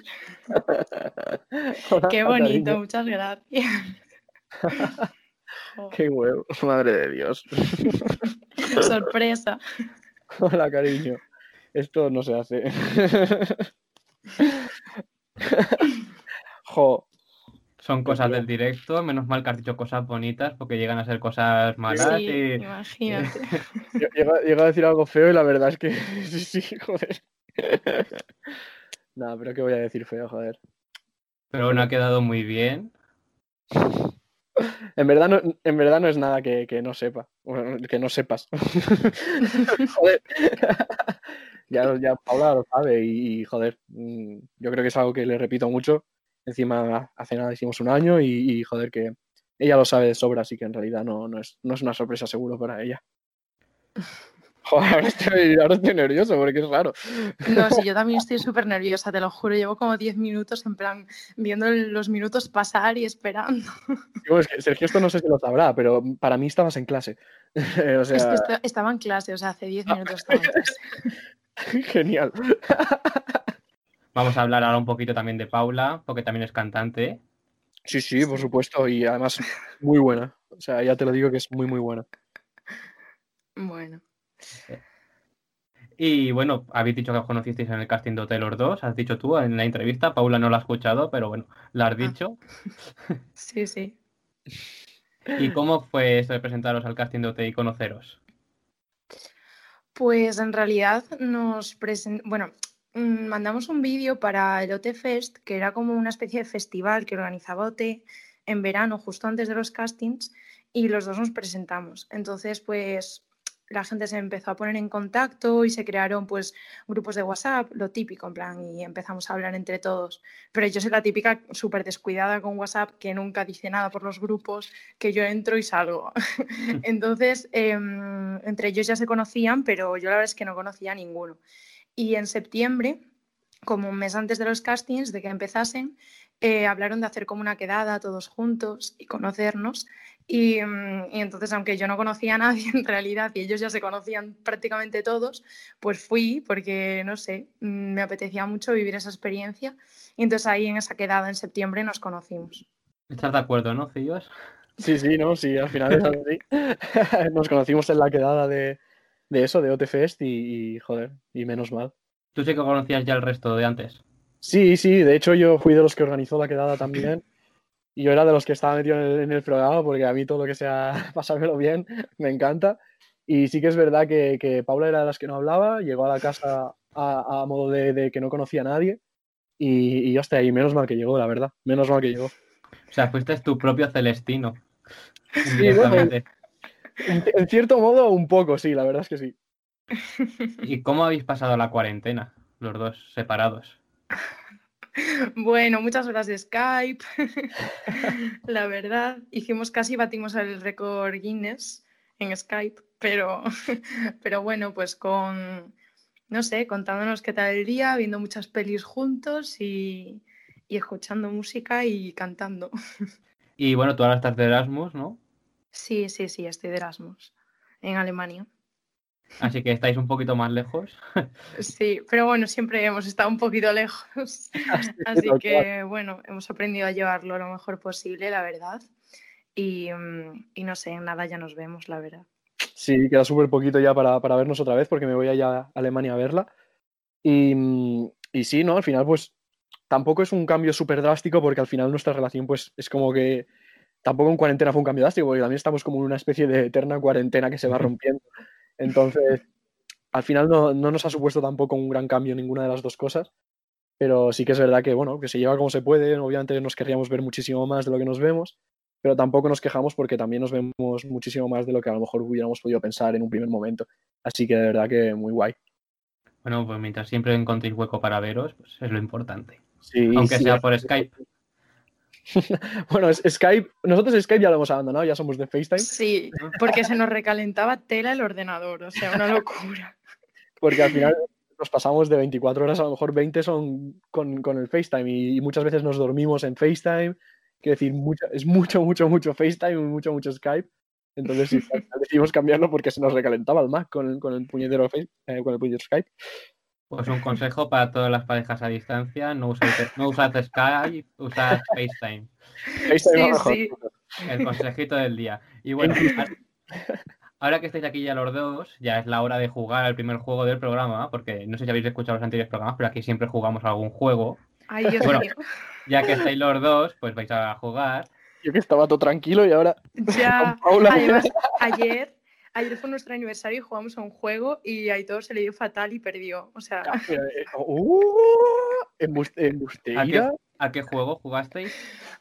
Hola, Qué bonito, cariño. muchas gracias. Qué huevo, madre de Dios. sorpresa. Hola, cariño. Esto no se hace. jo, Son cosas tío. del directo, menos mal que has dicho cosas bonitas, porque llegan a ser cosas malas Sí, y... imagínate. llega, llega a decir algo feo y la verdad es que sí, sí, joder. Nada, pero ¿qué voy a decir feo, joder? Pero bueno, ha quedado muy bien. En verdad no, en verdad no es nada que, que no sepa, bueno, que no sepas. joder. Ya, ya Paula lo sabe y, joder, mm, yo creo que es algo que le repito mucho. Encima hace nada hicimos un año y, y, joder que ella lo sabe de sobra, así que en realidad no, no, es, no es una sorpresa seguro para ella. Joder, ahora estoy, ahora estoy nervioso porque es raro. No, sí, yo también estoy súper nerviosa, te lo juro. Llevo como 10 minutos en plan viendo los minutos pasar y esperando. Digo, es que Sergio esto no sé si lo sabrá, pero para mí estabas en clase. o sea, Es que est- estaba en clase, o sea, hace 10 minutos estaba en clase. genial. Vamos a hablar ahora un poquito también de Paula, porque también es cantante. Sí, sí, por supuesto, y además muy buena. O sea, ya te lo digo que es muy, muy buena. Bueno. Y bueno, habéis dicho que os conocisteis en el casting de Hotel los dos, has dicho tú en la entrevista, Paula no lo ha escuchado, pero bueno, lo has Ah. dicho. Sí, sí. ¿Y cómo fue eso de presentaros al casting de OT y conoceros? Pues en realidad nos presentamos, bueno, mm, mandamos un vídeo para el OT Fest, que era como una especie de festival que organizaba OT en verano, justo antes de los castings, y los dos nos presentamos. Entonces, pues la gente se empezó a poner en contacto y se crearon pues grupos de WhatsApp, lo típico, en plan, y empezamos a hablar entre todos. Pero yo soy la típica súper descuidada con WhatsApp que nunca dice nada por los grupos, que yo entro y salgo. Entonces, em, entre ellos ya se conocían, pero yo la verdad es que no conocía a ninguno. Y en septiembre, como un mes antes de los castings, de que empezasen, eh, hablaron de hacer como una quedada todos juntos y conocernos. Y, mm, y entonces, aunque yo no conocía a nadie en realidad y ellos ya se conocían prácticamente todos, pues fui porque, no sé, mm, me apetecía mucho vivir esa experiencia. Y entonces ahí en esa quedada en septiembre nos conocimos. ¿Estás de acuerdo, no, Cillos? Sí, sí, no, sí, al final es así. Nos conocimos en la quedada de, de eso, de OTFest y, y, joder, y menos mal. ¿Tú sí que conocías ya el resto de antes? Sí, sí, de hecho yo fui de los que organizó la quedada también. Y yo era de los que estaba metido en el, en el programa porque a mí todo lo que sea pasármelo bien me encanta. Y sí que es verdad que, que Paula era de las que no hablaba, llegó a la casa a, a modo de, de, que no conocía a nadie. Y, y hasta ahí, menos mal que llegó, la verdad. Menos mal que llegó. O sea, fuiste tu propio Celestino. Sí, bueno, en, en, cierto modo, un poco, sí, la verdad es que sí. ¿Y cómo habéis pasado la cuarentena, los dos separados? Bueno, muchas horas de Skype. la verdad, hicimos casi batimos el récord Guinness en Skype, pero, pero bueno, pues con, no sé, contándonos qué tal el día, viendo muchas pelis juntos y, y escuchando música y cantando. Y bueno, tú ahora estás de Erasmus, ¿no? Sí, sí, sí, estoy de Erasmus, en Alemania. Así que estáis un poquito más lejos. Sí, pero bueno, siempre hemos estado un poquito lejos. Así que bueno, hemos aprendido a llevarlo lo mejor posible, la verdad. Y, y no sé, en nada ya nos vemos, la verdad. Sí, queda súper poquito ya para, para, vernos otra vez porque me voy allá a Alemania a verla. Y, y sí, ¿no? Al final, pues tampoco es un cambio súper drástico porque al final nuestra relación, pues es como que tampoco en cuarentena fue un cambio drástico porque también estamos como en una especie de eterna cuarentena que se va rompiendo. Entonces, al final no, no, nos ha supuesto tampoco un gran cambio ninguna de las dos cosas, pero sí que es verdad que, bueno, que se lleva como se puede, obviamente nos querríamos ver muchísimo más de lo que nos vemos, pero tampoco nos quejamos porque también nos vemos muchísimo más de lo que a lo mejor hubiéramos podido pensar en un primer momento. Así que de verdad que muy guay. Bueno, pues mientras siempre encontréis hueco para veros, pues es lo importante. Sí, Aunque sí, sea por Skype. bueno, Skype, nosotros Skype ya lo hemos abandonado, ya somos de FaceTime. Sí, porque se nos recalentaba tela el ordenador, o sea, una locura. Porque al final nos pasamos de 24 horas, a lo mejor 20 son con, con el FaceTime y, y, muchas veces nos dormimos en FaceTime. Quiero decir, mucho, es mucho, mucho, mucho FaceTime y mucho, mucho Skype. Entonces sí, decidimos cambiarlo porque se nos recalentaba el Mac con el, con el puñetero face, eh, con el puñetero Skype. Pues un consejo para todas las parejas a distancia, no usad, no usad Skype, usad FaceTime. FaceTime sí, sí. El consejito del día. Y bueno, ahora que estáis aquí ya los dos, ya es la hora de jugar al primer juego del programa, porque no sé si habéis escuchado los anteriores programas, pero aquí siempre jugamos algún juego. Ay, Dios bueno, mío. Ya que estáis los dos, pues vais a jugar. Yo que estaba todo tranquilo y ahora. Ya, además, ayer ayer fue nuestro aniversario y jugamos a un juego y a Aitor se le dio fatal y perdió. O sea. Uh, ¿A qué, ¿A qué juego jugasteis?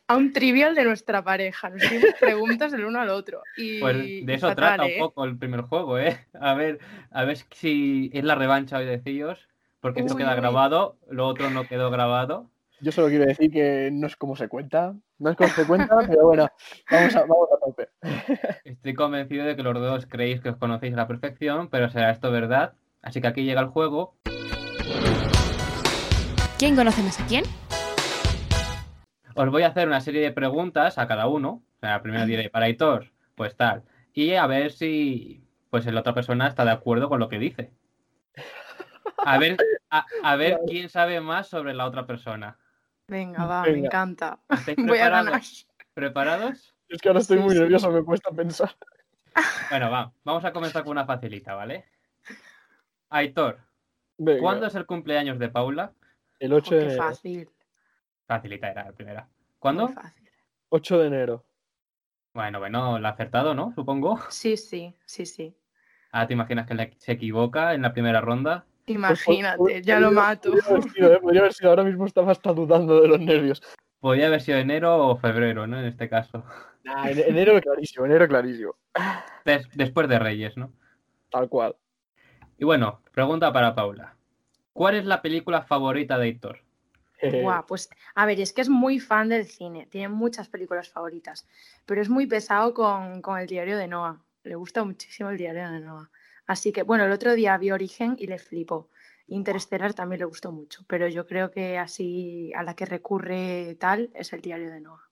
A un trivial de nuestra pareja. Nos hicimos preguntas del uno al otro. Y, pues de eso fatal, trata ¿eh? un poco el primer juego, ¿eh? A ver, a ver si es la revancha hoy de Cillos, porque esto Uy, queda uy. grabado, lo otro no quedó grabado. Yo solo quiero decir que no es como se cuenta. No es como se cuenta, pero bueno, vamos a, vamos a tope. Estoy convencido de que los dos creéis que os conocéis a la perfección, pero será esto verdad. Así que aquí llega el juego. ¿Quién conoce más a quién? Os voy a hacer una serie de preguntas a cada uno. O sea, primero diré para Aitor, pues tal. Y a ver si pues la otra persona está de acuerdo con lo que dice. A ver, a, a ver quién sabe más sobre la otra persona. Venga, va, me encanta. ¿Estáis Voy a ganar. ¿Preparados? Es que ahora estoy Sí, muy sí. nervioso, me cuesta pensar. Bueno, va, vamos a comenzar con una facilita, ¿vale? Aitor, Venga, ¿cuándo es el cumpleaños de Paula? El 8 Oh, de qué enero. fácil. Facilita era la primera. muy ¿Cuándo? fácil. 8 de enero. Bueno, bueno, la ha acertado, ¿no? Supongo. Sí, sí, sí, sí. Ahora te imaginas que se equivoca en la primera ronda. Imagínate, Pues, ya lo mato. Podría haber sido, ¿eh? Podría haber sido. Ahora mismo estaba hasta dudando de los nervios. Podría haber sido enero o febrero, ¿no? En este caso. Nah, en- enero clarísimo, enero clarísimo. Des- después de Reyes, ¿no? Tal cual. Y bueno, pregunta para Paula. ¿Cuál es la película favorita de? Eh, Buah, pues a ver, es que es muy fan del cine, tiene muchas películas favoritas, pero es muy pesado con, con el diario de Noah. Le gusta muchísimo el diario de Noah. Así que, bueno, el otro día vi Origen y le flipó. Interestelar también le gustó mucho, pero yo creo que así a la que recurre tal es el diario de Noah.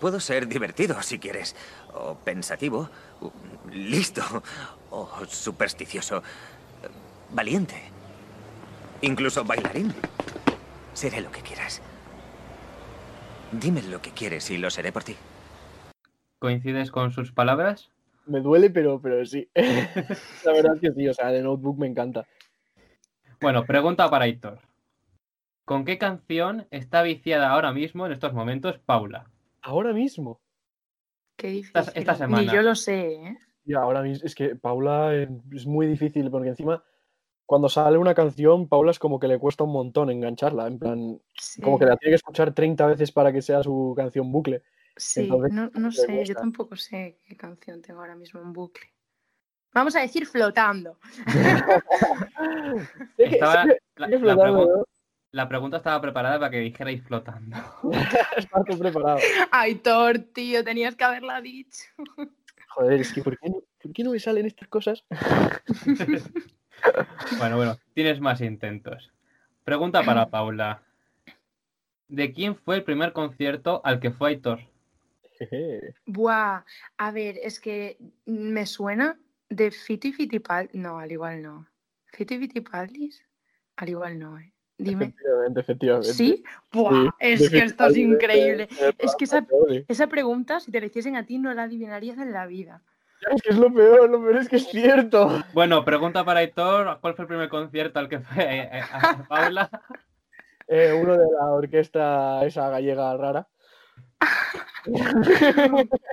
Puedo ser divertido si quieres, o pensativo, o listo, o supersticioso, valiente, incluso bailarín. Seré lo que quieras. Dime lo que quieres y lo seré por ti. ¿Coincides con sus palabras? Me duele, pero, pero sí. La verdad es que sí, o sea, de Notebook me encanta. Bueno, pregunta para Aitor. ¿Con qué canción está viciada ahora mismo en estos momentos Paula? Ahora mismo. Qué difícil. Esta- esta Ni semana. yo lo sé, ¿eh? Ya, ahora mismo. Es que Paula eh, es muy difícil porque encima, cuando sale una canción, Paula es como que le cuesta un montón engancharla. En plan, Sí, como que la tiene que escuchar 30 veces para que sea su canción bucle. Sí, entonces, no, no sé, yo tampoco sé qué canción tengo ahora mismo en bucle. Vamos a decir flotando. Estaba- la, es que la flotando, pregu- ¿no? la pregunta estaba preparada para que dijerais flotando. Estás tú preparado. Aitor, tío, tenías que haberla dicho. Joder, es que ¿por qué no, por qué no me salen estas cosas? Bueno, bueno, tienes más intentos. Pregunta para Paula. ¿De quién fue el primer concierto al que fue Aitor? Jeje. Buah, a ver, es que me suena de Fiti Fitipaldis. No, al igual no. ¿Fiti Fitipaldis? Al igual no, ¿eh? Dime. Efectivamente, efectivamente. ¿Sí? Buah, Sí, es que esto es increíble. Es que esa, esa pregunta, si te la hiciesen a ti, no la adivinarías en la vida. Es que es lo peor, lo peor es que es cierto. Bueno, pregunta para Aitor. ¿Cuál fue el primer concierto al que fue eh, eh, a Paula? Eh, uno de la orquesta esa gallega rara.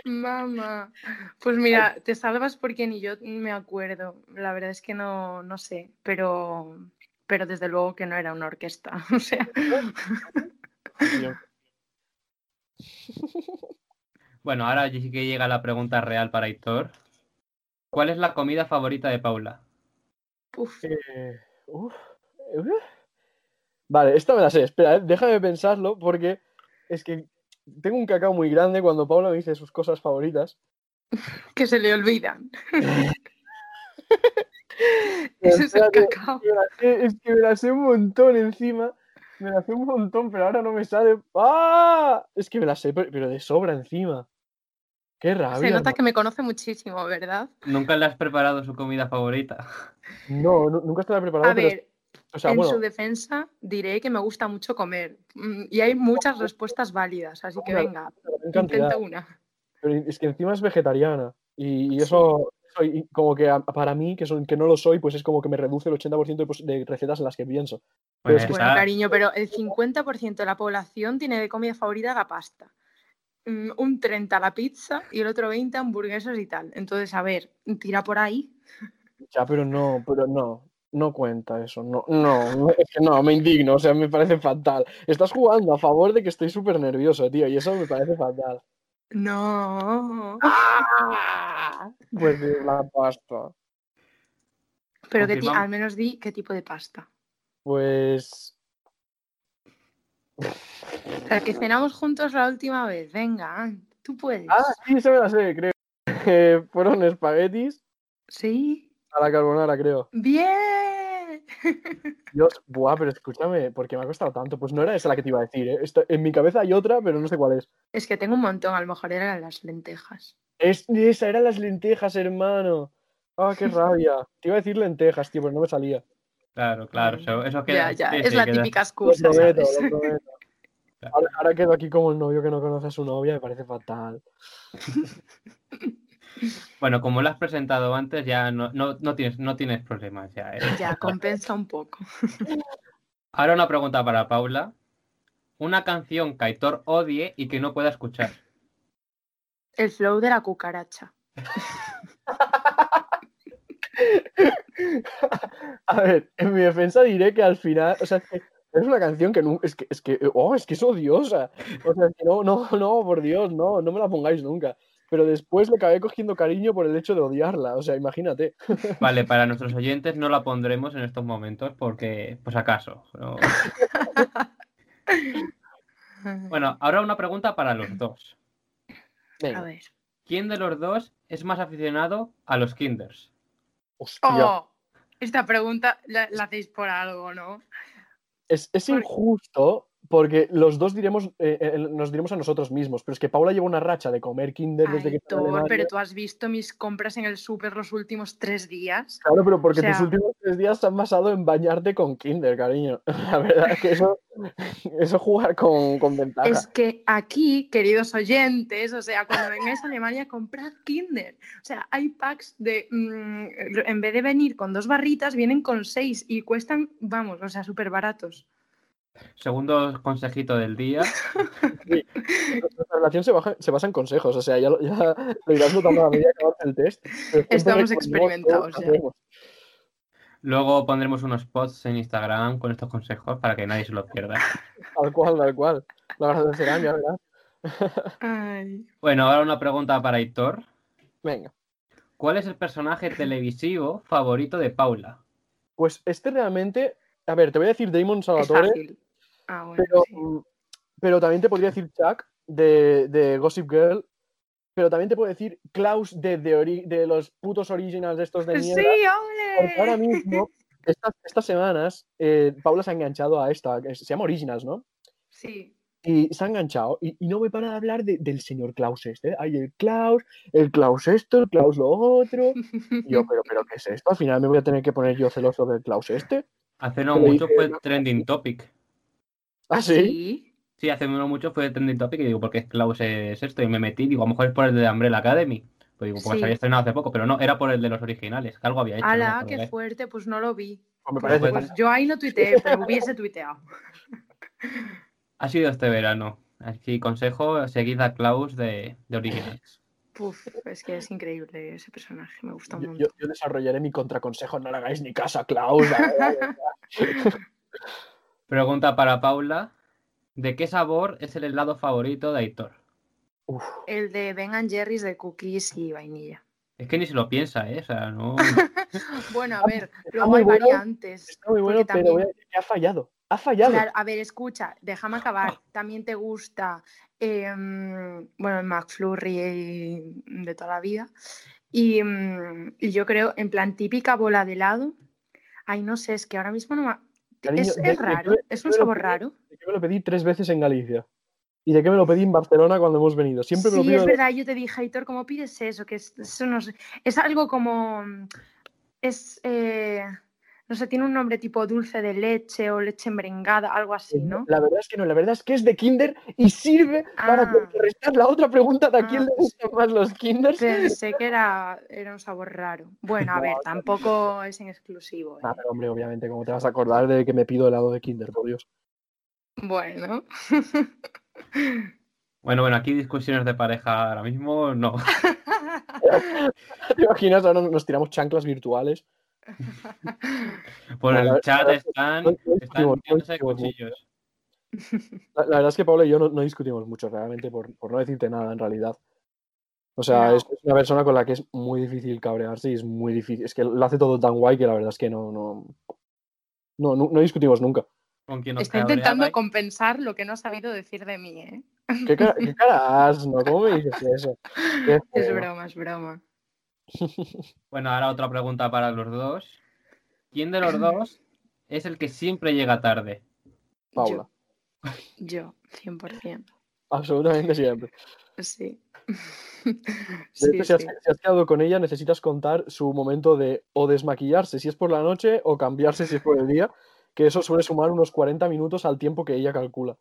Mamá. Pues mira, te salvas porque ni yo me acuerdo. La verdad es que no, no sé, pero, pero desde luego que no era una orquesta. O sea, Bueno, ahora sí que llega la pregunta real para Aitor. ¿Cuál es la comida favorita de Paula? uf, Eh, uf, eh, uf. Vale, esta me la sé. Espera, eh, déjame pensarlo porque es que tengo un cacao muy grande cuando Paula me dice sus cosas favoritas. que se le olvidan. Ese es el cacao. la es que me la sé un montón encima. Me la sé un montón, pero ahora no me sale. ¡Ah! Es que me la sé, pero, de sobra encima. Qué rabia. Se nota ¿no? que me conoce muchísimo, ¿verdad? ¿Nunca le has preparado su comida favorita? No, nu- nunca estaba preparado. A pero- ver, o sea, en bueno, su defensa diré que me gusta mucho comer. Mm, Y hay muchas respuestas válidas, así que venga, intenta una. Pero es que encima es vegetariana. Y, y eso, y como que a- para mí, que, son, que no lo soy, pues es como que me reduce el 80% de, de recetas en las que pienso. Pero es que Pues Bueno, está- cariño, pero el 50% de la población tiene de comida favorita la pasta. Mm, Un 30 la pizza y el otro 20 hamburguesas y tal. Entonces, a ver, tira por ahí. Ya, pero no, pero no. No cuenta eso. No, no, no, es que no, me indigno. O sea, me parece fatal. Estás jugando a favor de que estoy súper nervioso, tío. Y eso me parece fatal. No. Pues de la pasta. Pero que al menos di qué tipo de pasta. Pues. La que cenamos juntos la última vez. Venga, tú puedes. Ah, sí, eso me la sé, creo. Eh, fueron espaguetis Sí. A la carbonara, creo. Bien. Dios, buah, pero escúchame, porque me ha costado tanto. Pues no era esa la que te iba a decir, ¿eh? Esta- en mi cabeza hay otra, pero no sé cuál es. Es que tengo un montón, a lo mejor eran las lentejas. Es, esa eran las lentejas, hermano. Ah, qué rabia. Te iba a decir lentejas, tío, pero no me salía. Claro, claro, eso, eso Ya, queda. ya, sí, es sí, la queda- típica Lo excusa, prometo, ¿sabes? lo prometo. Ahora, ahora quedo aquí como el novio que no conoce a su novia, me parece fatal. Bueno, como lo has presentado antes, ya no, no, no tienes, no tienes problemas. Ya, ¿eh? Ya, compensa un poco. Ahora una pregunta para Paula. Una canción que Aitor odie y que no pueda escuchar. El flow de la cucaracha. A ver, en mi defensa diré que al final, o sea, es, que es una canción que no, es que, es que, oh, es que es odiosa. O sea, que no, no, no, por Dios, no, no me la pongáis nunca. Pero después le acabé cogiendo cariño por el hecho de odiarla, o sea, imagínate. Vale, para nuestros oyentes no la pondremos en estos momentos porque, pues acaso. ¿no? Bueno, ahora una pregunta para los dos. Venga. A ver. ¿Quién de los dos es más aficionado a los kinders? Hostia. Oh, esta pregunta la, la hacéis por algo, ¿no? Es, injusto porque los dos diremos, eh, eh, nos diremos a nosotros mismos, pero es que Paula lleva una racha de comer Kinder desde que Alemania. pero tú has visto mis compras en el súper los últimos tres días. Claro, pero porque o sea- tus últimos tres días se han basado en bañarte con Kinder, cariño. La verdad es que eso, eso jugar con, con ventaja. Es que aquí, queridos oyentes, o sea, cuando vengáis a Alemania, comprad Kinder. O sea, hay packs de, mm, en vez de venir con dos barritas, vienen con seis y cuestan, vamos, o sea, súper baratos. Segundo consejito del día. Nuestra relación se, baja- se basa en consejos, o sea, ya lo, ya lo irás notando a medida que avance el test. Estamos experimentados ya. Luego pondremos unos posts en Instagram con estos consejos para que nadie se los pierda. Tal cual, tal cual. Lo agradecerán, ya verás. Bueno, ahora una pregunta para Hitor. Venga. ¿Cuál es el personaje televisivo favorito de Paula? Pues este realmente. A ver, te voy a decir Damon Es Salvatore, fácil. Ah, bueno, pero, sí. mm, pero también te podría decir Chuck de, de Gossip Girl. Pero también te puedo decir Klaus de, de, de los putos originals estos de Sí, mierda. Porque ahora mismo, estas, estas semanas, eh, Paula se ha enganchado a esta, que se llama Originals, ¿no? Sí. Y se ha enganchado y, y no me para de hablar de- del señor Klaus este. Hay el Klaus, el Klaus esto, el Klaus lo otro. Y yo, pero, pero, ¿qué es esto? Al final me voy a tener que poner yo celoso del Klaus este. Hace no mucho fue trending topic. ¿Ah, sí? Sí. Hace no mucho fue trending topic y digo, ¿por qué Klaus es esto? Y me metí, digo, a lo mejor es por el de Umbrella Academy. Pues digo, porque Sí. se había estrenado hace poco, pero no, era por el de los originales, que algo había hecho. no me Ala, acuerdo qué fuerte, pues no lo vi. Pues me parece. pues- Pues yo ahí no tuiteé, pero hubiese tuiteado. Ha sido este verano. Así, consejo, seguid a Klaus de, de Originals. Puf, es que es increíble ese personaje, me gusta yo- yo desarrollaré mi contraconsejo. No le hagáis ni caso a Klaus. Pregunta para Paula. ¿De qué sabor es el helado favorito de Aitor? Uf, El de Ben and Jerry's de cookies y vainilla. Es que ni se lo piensa, ¿eh? O sea, no... Bueno, a ver, luego hay bueno, variantes. está muy bueno, pero voy a también- decir que ha fallado. Ha fallado. Claro, a ver, escucha, déjame acabar. También te gusta, em, bueno, el McFlurry de toda la vida. Y, mm, y yo creo, en plan, típica bola de helado. Ay, no sé, es que ahora mismo no me... Cariño, Es, de- es de- raro, de- es un de- sabor de- raro. Yo me lo pedí tres veces en Galicia. Y de qué me lo pedí en Barcelona cuando hemos venido. Siempre me lo Sí, pido. es de- verdad, yo te dije, Aitor, ¿cómo pides eso? Que es, eso no sé, es algo como, es, eh, no sé, tiene un nombre tipo dulce de leche o leche embrengada, algo así, ¿no? La verdad es que no, la verdad es que es de Kinder y sirve para Ah. contrarrestar la otra pregunta de a quién Ah. le gustan más los Kinders. Pensé que era, era un sabor raro. Bueno, a No, ver, no. tampoco es en exclusivo. Ah, ¿eh? pero hombre, obviamente, ¿cómo te vas a acordar de que me pido helado de Kinder, por Dios? Bueno. Bueno, bueno, aquí discusiones de pareja ahora mismo, no. ¿Te imaginas? Ahora nos tiramos chanclas virtuales. Por la- el la chat verdad es que están, están mucho. cuchillos. La, la verdad es que Pablo y yo no, no discutimos mucho, realmente, por, por no decirte nada, en realidad. O sea, No. es, una persona con la que es muy difícil cabrearse y es muy difícil. Es que lo hace todo tan guay que la verdad es que no, no, no, no, no discutimos nunca. Con Está intentando compensar lo que no ha sabido decir de mí, ¿eh? ¿Qué cara, qué cara has, ¿no? ¿Cómo me dices eso? Es broma, es broma. Bueno, ahora otra pregunta para los dos. ¿Quién de los dos es el que siempre llega tarde? Paula, Yo, yo 100%. absolutamente siempre. Sí. De Sí, hecho, si has, sí. si has quedado con ella, necesitas contar su momento de o desmaquillarse si es por la noche o cambiarse si es por el día, que eso suele sumar unos 40 minutos al tiempo que ella calcula.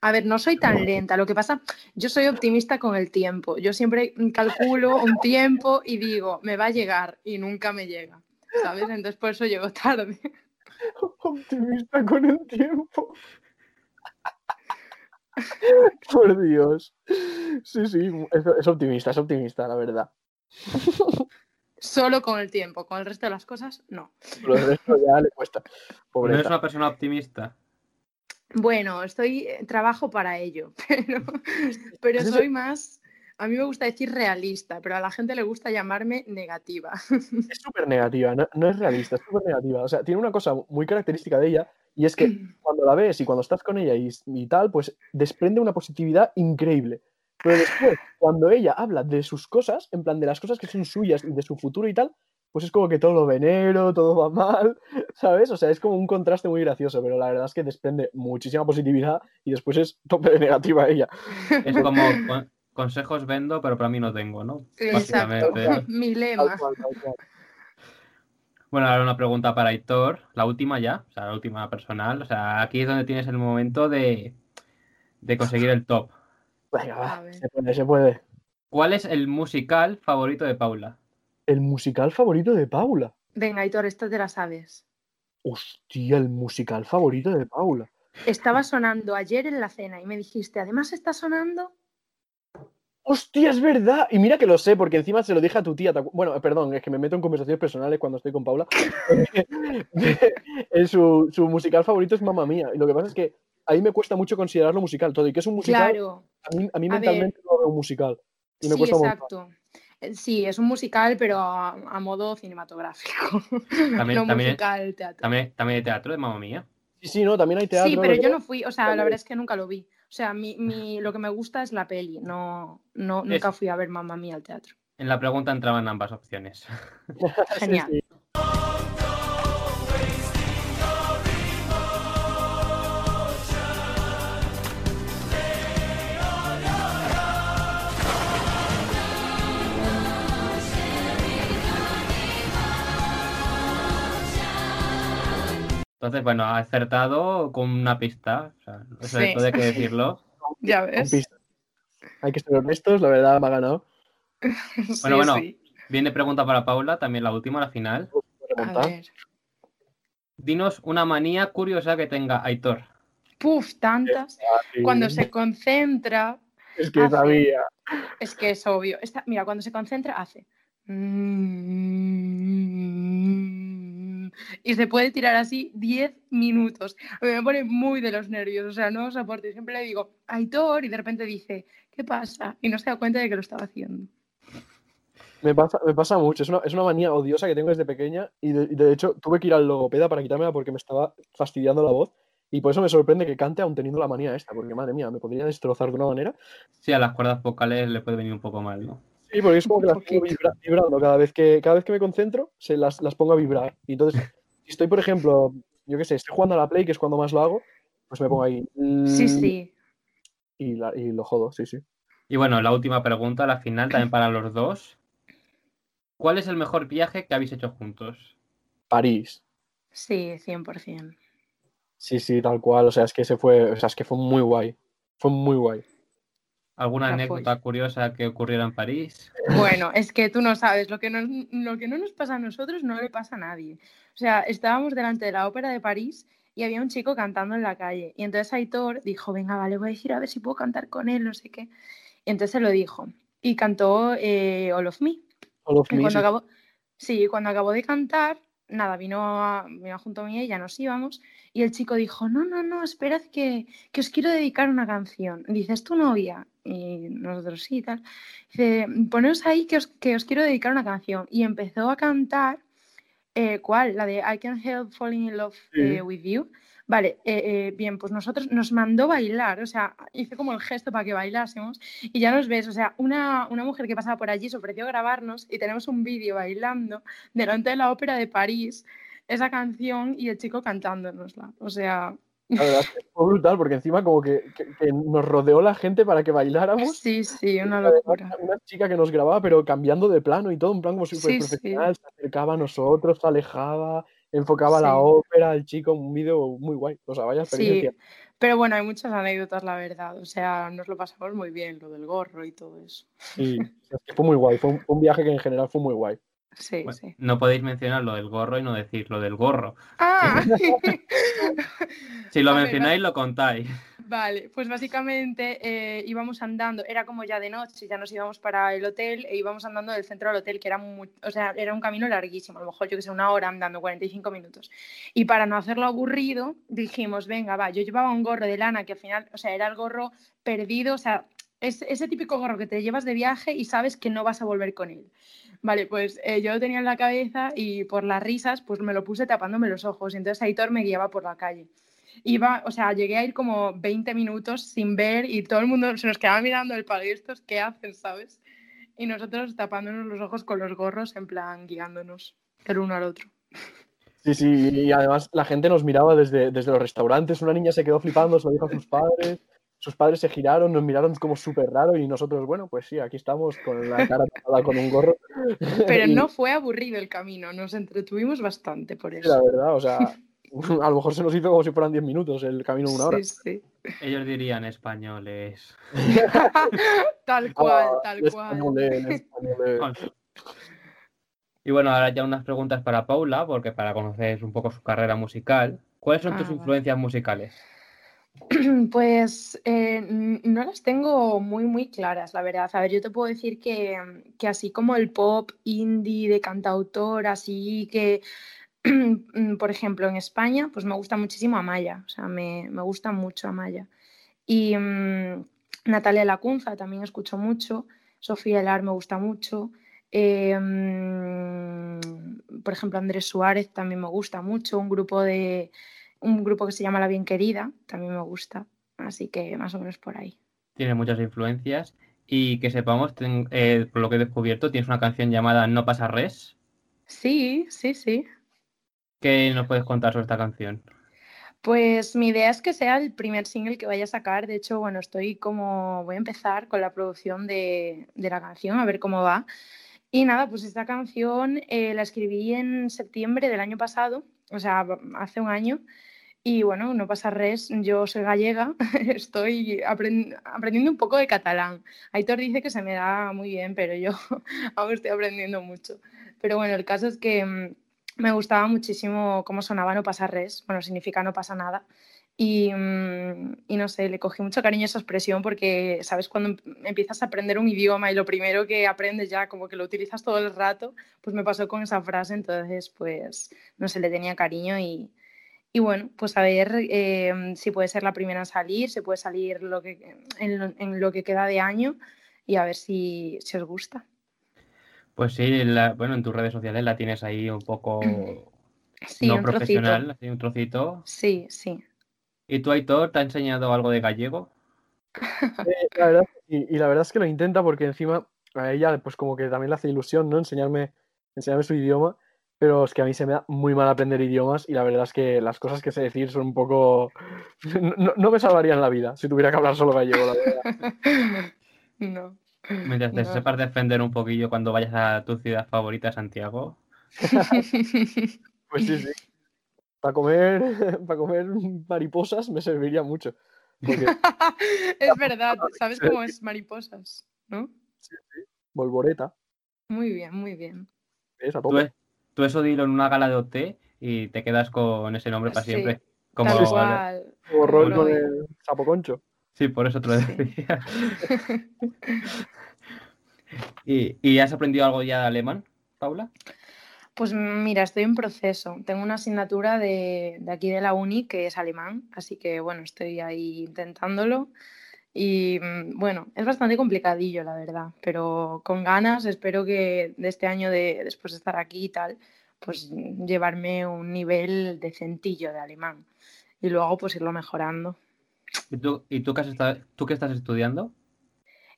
A ver, no soy tan lenta. Lo que pasa, yo soy optimista con el tiempo. Yo siempre calculo un tiempo y digo, me va a llegar y nunca me llega. ¿Sabes? Entonces por eso llego tarde. Optimista con el tiempo. Por Dios. Sí, sí, es, es optimista, es optimista, la verdad. Solo con el tiempo, con el resto de las cosas, no. Lo resto ya le cuesta. ¿No eres Pobreza. una persona optimista? Bueno, estoy, eh, trabajo para ello, pero, pero Eso- soy más, a mí me gusta decir realista, pero a la gente le gusta llamarme negativa. Es súper negativa, no, no es realista, es súper negativa. O sea, tiene una cosa muy característica de ella y es que cuando la ves y cuando estás con ella y, y tal, pues desprende una positividad increíble. Pero después, cuando ella habla de sus cosas, en plan de las cosas que son suyas y de su futuro y tal, pues es como que todo lo venero, todo va mal, ¿sabes? O sea, es como un contraste muy gracioso, pero la verdad es que desprende muchísima positividad y después es tope de negativa ella. Es como con- consejos vendo, pero para mí no tengo, ¿no? Exacto, mi lema. cual, tal cual. Bueno, ahora una pregunta para Aitor, la última ya, o sea, la última personal. O sea, aquí es donde tienes el momento de, de conseguir el top. Venga, A va, ver. se puede, se puede. ¿Cuál es el musical favorito de Paula? El musical favorito de Paula. Venga, Aitor, esta te la sabes. Hostia, el musical favorito de Paula. Estaba sonando ayer en la cena y me dijiste, además está sonando. Hostia, es verdad. Y mira que lo sé, porque encima se lo dije a tu tía. ¿te acu- Bueno, perdón, es que me meto en conversaciones personales cuando estoy con Paula. Su, su musical favorito es Mamma Mía. Y lo que pasa es que a mí me cuesta mucho considerarlo musical. Todo y que es un musical, Claro, a mí, a mí A mentalmente lo veo musical. Y me sí, cuesta exacto. Sí, es un musical, pero a, a modo cinematográfico. También- no también- musical teatro. También, también de teatro, de mamá mía. Sí, sí, no, también hay teatro. Sí, pero yo no fui, o sea, la verdad es que nunca lo vi. O sea, mi, mi- lo que me gusta es la peli, no, no nunca fui a ver Mamma Mía al teatro. En la pregunta entraban ambas opciones. Sí, Genial. sí. Entonces, bueno, ha acertado con una pista. O sea, eso Sí. que decirlo. Ya ves. Hay que ser honestos, la verdad me ha ganado. Sí, Bueno, bueno. sí. Viene pregunta para Paula, también la última, la final. A ver. Dinos una manía curiosa que tenga Aitor. Puf, tantas. Cuando se concentra, Es que hace- sabía. es que es obvio. Mira, cuando se concentra, hace. Mm, Y se puede tirar así 10 minutos. A mí Me pone muy de los nervios, o sea, no os aporte. Siempre le digo, Aitor, y de repente dice, ¿qué pasa? Y no se da cuenta de que lo estaba haciendo. Me pasa, me pasa mucho, es una, es una manía odiosa que tengo desde pequeña y de, y de hecho tuve que ir al logopeda para quitármela porque me estaba fastidiando la voz y por eso me sorprende que cante aún teniendo la manía esta, porque madre mía, me podría destrozar de una manera. Sí, a las cuerdas vocales le puede venir un poco mal, ¿no? Sí, porque es como que las pongo vibra- vibrando cada vez que, cada vez que me concentro, se las, las pongo a vibrar. Y entonces, si estoy, por ejemplo, yo qué sé, estoy jugando a la Play, que es cuando más lo hago, pues me pongo ahí. Sí, sí. Y, la- y lo jodo, sí, sí. Y bueno, la última pregunta, la final, también para los dos. ¿Cuál es el mejor viaje que habéis hecho juntos? París. Sí, 100%. Sí, sí, tal cual. O sea, es que se fue, o sea, es que fue muy guay. Fue muy guay. ¿Alguna La anécdota curiosa que ocurriera en París? Bueno, es que tú no sabes, lo que, nos- lo que no nos pasa a nosotros no le pasa a nadie. O sea, estábamos delante de la ópera de París y había un chico cantando en la calle. Y entonces Aitor dijo, venga, vale, voy a decir a ver si puedo cantar con él, no sé qué. Y entonces se lo dijo. Y cantó eh, All of Me. All of Y Me, cuando sí. acabó, sí, cuando acabó de cantar, nada, vino, a- vino junto a mí, ya nos íbamos, y el chico dijo, no, no, no, esperad que, que os quiero dedicar una canción. Dice, ¿es tu novia? Y nosotros sí, tal. Dice, poneos ahí que os, que os quiero dedicar una canción. Y empezó a cantar, eh, ¿cuál? La de I Can't Help Falling in Love Sí. eh, With You. Vale, eh, eh, bien, pues nosotros nos mandó bailar, o sea, hice como el gesto para que bailásemos y ya nos ves, o sea, una, una mujer que pasaba por allí se ofreció a grabarnos y tenemos un vídeo bailando delante de la ópera de París esa canción y el chico cantándonosla. O sea, La verdad es que fue brutal porque encima como que, que- que nos rodeó la gente para que bailáramos. sí, sí, una locura. Una chica que nos grababa, pero cambiando de plano y todo, en plan como súper Sí, sí. profesional, se acercaba a nosotros, se alejaba, enfocaba la Sí. ópera, el chico, un vídeo muy guay. O sea, vaya Sí, experiencia. Pero bueno, hay muchas anécdotas, la verdad. O sea, nos lo pasamos muy bien, lo del gorro y todo eso. Sí, fue muy guay. Fue un, viaje que en general fue muy guay. Sí, sí. No podéis mencionar lo del gorro y no decir lo del gorro. Ah. si lo mencionáis, lo contáis. Vale, pues básicamente eh, íbamos andando, era como ya de noche, ya nos íbamos para el hotel e íbamos andando del centro del hotel, que era, o sea, era un camino larguísimo, a lo mejor yo que sé, una hora andando, 45 minutos. Y para no hacerlo aburrido, dijimos, venga, va, yo llevaba un gorro de lana que al final, o sea, era el gorro perdido, o sea, es ese típico gorro que te llevas de viaje y sabes que no vas a volver con él. Vale, pues eh, yo lo tenía en la cabeza y por las risas, pues me lo puse tapándome los ojos. Y entonces Aitor me guiaba por la calle iba, o sea, llegué a ir como 20 minutos sin ver y todo el mundo se nos quedaba mirando el palo estos qué hacen, ¿sabes? Y nosotros tapándonos los ojos con los gorros, en plan guiándonos el uno al otro. Sí, sí, y además la gente nos miraba desde, desde los restaurantes, una niña se quedó flipando, se lo dijo a sus padres, sus padres se giraron, nos miraron como súper raro y nosotros, bueno, pues sí, aquí estamos con la cara tapada con un gorro. Pero no fue aburrido el camino, nos entretuvimos bastante por eso. la verdad, o sea, a lo mejor se nos hizo como si fueran 10 minutos el camino de una hora. Sí, sí. Ellos dirían españoles. tal cual, ah, tal cual. Y bueno, ahora ya unas preguntas para Paula, porque para conocer un poco su carrera musical. ¿Cuáles son tus ah, influencias musicales? Pues eh, no las tengo muy, muy claras, la verdad. A ver, yo te puedo decir que, que así como el pop indie de cantautor, así que por ejemplo, en España, pues me gusta muchísimo Amaya, o sea, me, gusta mucho Amaya. Y mm, Natalia Lacunza también escucho mucho, Sofía Elar me gusta mucho, eh, mm, por ejemplo, Andrés Suárez también me gusta mucho, un grupo, de, un grupo que se llama La Bien Querida también me gusta, así que más o menos por ahí. Tiene muchas influencias y que sepamos, eh, por lo que he descubierto, tienes una canción llamada No pasa res. Sí, sí, sí. ¿Qué nos puedes contar sobre esta canción? Pues mi idea es que sea el primer single que vaya a sacar. De hecho, bueno, estoy como, voy a empezar con la producción de, la canción, a ver cómo va. Y nada, pues esta canción eh, la escribí en septiembre del año pasado, o sea, hace un año. Y bueno, no pasa res, yo soy gallega, estoy aprendiendo un poco de catalán. Aitor dice que se me da muy bien, pero yo aún estoy aprendiendo mucho. Pero bueno, el caso es que mm, me gustaba muchísimo cómo sonaba No pasa res, bueno, significa no pasa nada. Mm, y, no sé, le cogí mucho cariño a esa expresión porque, ¿sabes? Cuando em, empiezas a aprender un idioma y lo primero que aprendes ya como que lo utilizas todo el rato, pues me pasó con esa frase, entonces pues no sé, le tenía cariño y, y bueno, pues a ver em, si puede ser la primera en salir, si puede salir lo que, en, lo que queda de año y a ver si, si os gusta. Pues sí, bueno, en tus redes sociales la tienes ahí un poco no profesional, así un trocito. Sí, sí. ¿Y tú, Aitor, te ha enseñado algo de gallego? la verdad, y, la verdad es que lo intenta porque encima a ella pues como que también le hace ilusión, ¿no? Enseñarme, enseñarme su idioma, pero es que a mí se me da muy mal aprender idiomas y la verdad es que las cosas que sé decir son un poco... No, no me salvarían la vida si tuviera que hablar solo gallego, la verdad. no. Mientras te sepas defender un poquillo cuando vayas a tu ciudad favorita, Santiago. pues sí, sí. Para comer, para comer mariposas me serviría mucho. es verdad, sabes cómo es mariposas, ¿no? Sí, sí. Volvoreta. Muy bien, muy bien. tú, eso dilo en una gala de OT y te quedas con ese nombre para siempre. Como, como rol con el sapo concho. Sí, por eso te lo decía. ¿Y, has aprendido algo ya de alemán, Paula? Pues mira, estoy en proceso. Tengo una asignatura de, aquí de la uni que es alemán, así que bueno, estoy ahí intentándolo. Y mm, bueno, es bastante complicadillo, la verdad, pero con ganas espero que de este año, de, después de estar aquí y tal, pues llevarme un nivel decentillo de alemán y luego pues irlo mejorando. ¿Y tú, y tú, qué, estás, tú qué estás estudiando?